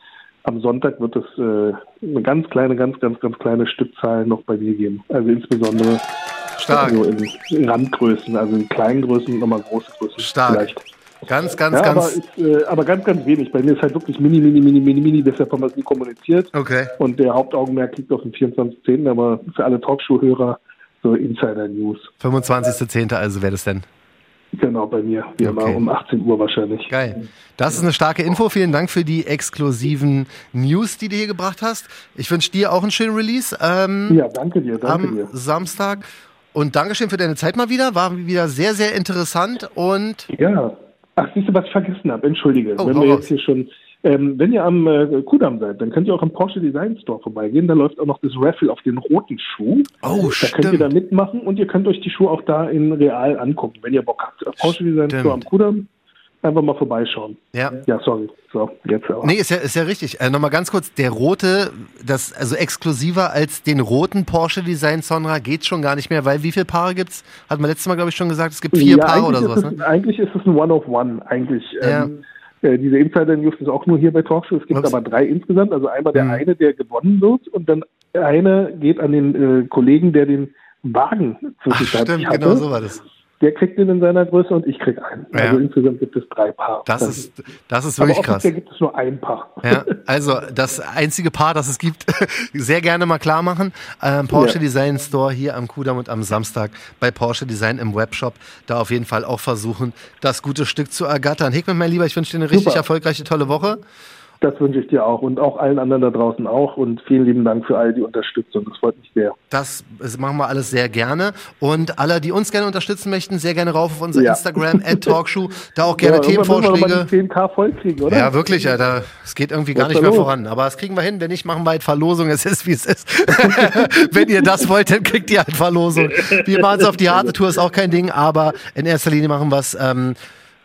Speaker 3: Am Sonntag wird es äh, eine ganz kleine, ganz, ganz, ganz kleine Stückzahl noch bei mir geben. Also insbesondere
Speaker 2: Stark.
Speaker 3: so in Randgrößen, also in kleinen Größen und nochmal große Größen.
Speaker 2: Stark.
Speaker 3: Vielleicht.
Speaker 2: Ganz, ganz,
Speaker 3: Ja, aber,
Speaker 2: ganz.
Speaker 3: ist, äh, aber ganz, ganz wenig. Bei mir ist halt wirklich mini, mini, mini, mini, mini, deshalb haben wir es nie kommuniziert.
Speaker 2: Okay.
Speaker 3: Und der Hauptaugenmerk liegt auf dem 24.10., aber für alle Talkshow-Hörer so Insider-News.
Speaker 2: 25.10. also wäre das denn.
Speaker 3: Genau, bei mir. Wie immer
Speaker 2: Okay.
Speaker 3: um 18 Uhr wahrscheinlich.
Speaker 2: Geil. Das ist eine starke Info. Vielen Dank für die exklusiven News, die du hier gebracht hast. Ich wünsche dir auch einen schönen Release ähm,
Speaker 3: Ja, danke dir, danke
Speaker 2: am
Speaker 3: dir.
Speaker 2: Samstag. Und Dankeschön für deine Zeit mal wieder. War wieder sehr, sehr interessant. Und
Speaker 3: Ja. Ach, siehst du, was ich vergessen habe? Entschuldige.
Speaker 2: Oh,
Speaker 3: wenn wir jetzt hier schon, ähm, wenn ihr am äh, Kudamm seid, dann könnt ihr auch am Porsche Design Store vorbeigehen. Da läuft auch noch das Raffle auf den roten Schuh.
Speaker 2: Oh,
Speaker 3: da könnt ihr da
Speaker 2: stimmt.
Speaker 3: mitmachen und ihr könnt euch die Schuhe auch da in real angucken, wenn ihr Bock habt. Porsche Design
Speaker 2: Stimmt.
Speaker 3: Store am Kudamm. Einfach mal vorbeischauen.
Speaker 2: ja.
Speaker 3: Ja, sorry. So, jetzt aber.
Speaker 2: Nee, ist ja, ist ja richtig. Äh, Nochmal ganz kurz, der rote, das, also exklusiver als den roten Porsche Design Sonra geht schon gar nicht mehr, weil wie viele Paare gibt's? Hat man letztes Mal, glaube ich, schon gesagt, es gibt vier
Speaker 3: Ja,
Speaker 2: Paare oder sowas,
Speaker 3: es,
Speaker 2: ne?
Speaker 3: Eigentlich ist es ein One-of-One, eigentlich.
Speaker 2: Ja.
Speaker 3: Ähm, äh, diese Insider-News ist auch nur hier bei Talkshow. Es gibt
Speaker 2: Ups.
Speaker 3: aber drei insgesamt. Also einmal der
Speaker 2: Mhm.
Speaker 3: eine, der gewonnen wird und dann eine geht an den äh, Kollegen, der den Wagen
Speaker 2: Ach,
Speaker 3: zwischenzeitlich
Speaker 2: stimmt,
Speaker 3: hatte.
Speaker 2: genau so war das.
Speaker 3: Der kriegt den in seiner Größe und ich krieg einen.
Speaker 2: Ja.
Speaker 3: Also insgesamt gibt es drei Paar.
Speaker 2: Das ist, das ist
Speaker 3: aber
Speaker 2: wirklich krass.
Speaker 3: offiziell gibt es nur ein Paar.
Speaker 2: Ja, (laughs) also das einzige Paar, das es gibt, (laughs) sehr gerne mal klar machen. Ähm, Porsche
Speaker 3: Ja.
Speaker 2: Design Store hier am Kudamm und am Samstag bei Porsche Design im Webshop. Da auf jeden Fall auch versuchen, das gute Stück zu ergattern. Hickman, mein Lieber, ich wünsche dir eine richtig
Speaker 3: Super.
Speaker 2: erfolgreiche, tolle Woche.
Speaker 3: Das wünsche ich dir auch und auch allen anderen da draußen auch. Und vielen lieben Dank für all die Unterstützung. Das freut mich sehr.
Speaker 2: Das machen wir alles sehr gerne. Und alle, die uns gerne unterstützen möchten, sehr gerne rauf auf unser
Speaker 3: Ja.
Speaker 2: Instagram, at (laughs) Talkshow. Da auch gerne
Speaker 3: ja, wir
Speaker 2: Themenvorschläge.
Speaker 3: die 10k voll kriegen, oder?
Speaker 2: Ja, wirklich. Es geht irgendwie gar
Speaker 3: Was
Speaker 2: nicht
Speaker 3: ist
Speaker 2: mehr
Speaker 3: los?
Speaker 2: voran. Aber das kriegen wir hin. Wenn nicht, machen wir halt Verlosung. Es ist, wie es ist. (laughs) Wenn ihr das wollt, dann kriegt ihr halt Verlosung. Wir machen es auf die harte Tour, ist auch kein Ding. Aber in erster Linie machen wir es, ähm,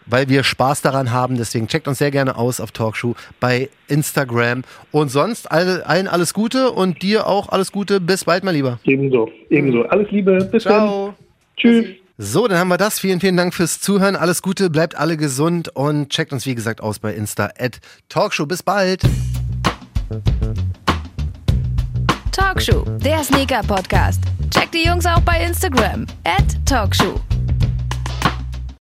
Speaker 2: weil wir Spaß daran haben. Deswegen checkt uns sehr gerne aus auf Talkshow bei Instagram. Und sonst alle, allen alles Gute und dir auch alles Gute. Bis bald, mein Lieber.
Speaker 3: Ebenso, ebenso. Alles Liebe, bis
Speaker 2: Ciao.
Speaker 3: dann. Tschüss.
Speaker 2: So, dann haben wir das. Vielen, vielen Dank fürs Zuhören. Alles Gute, bleibt alle gesund und checkt uns, wie gesagt, aus bei Insta at Talkshow. Bis bald.
Speaker 1: Talkshow, der Sneaker-Podcast. Checkt die Jungs auch bei Instagram. At Talkshow.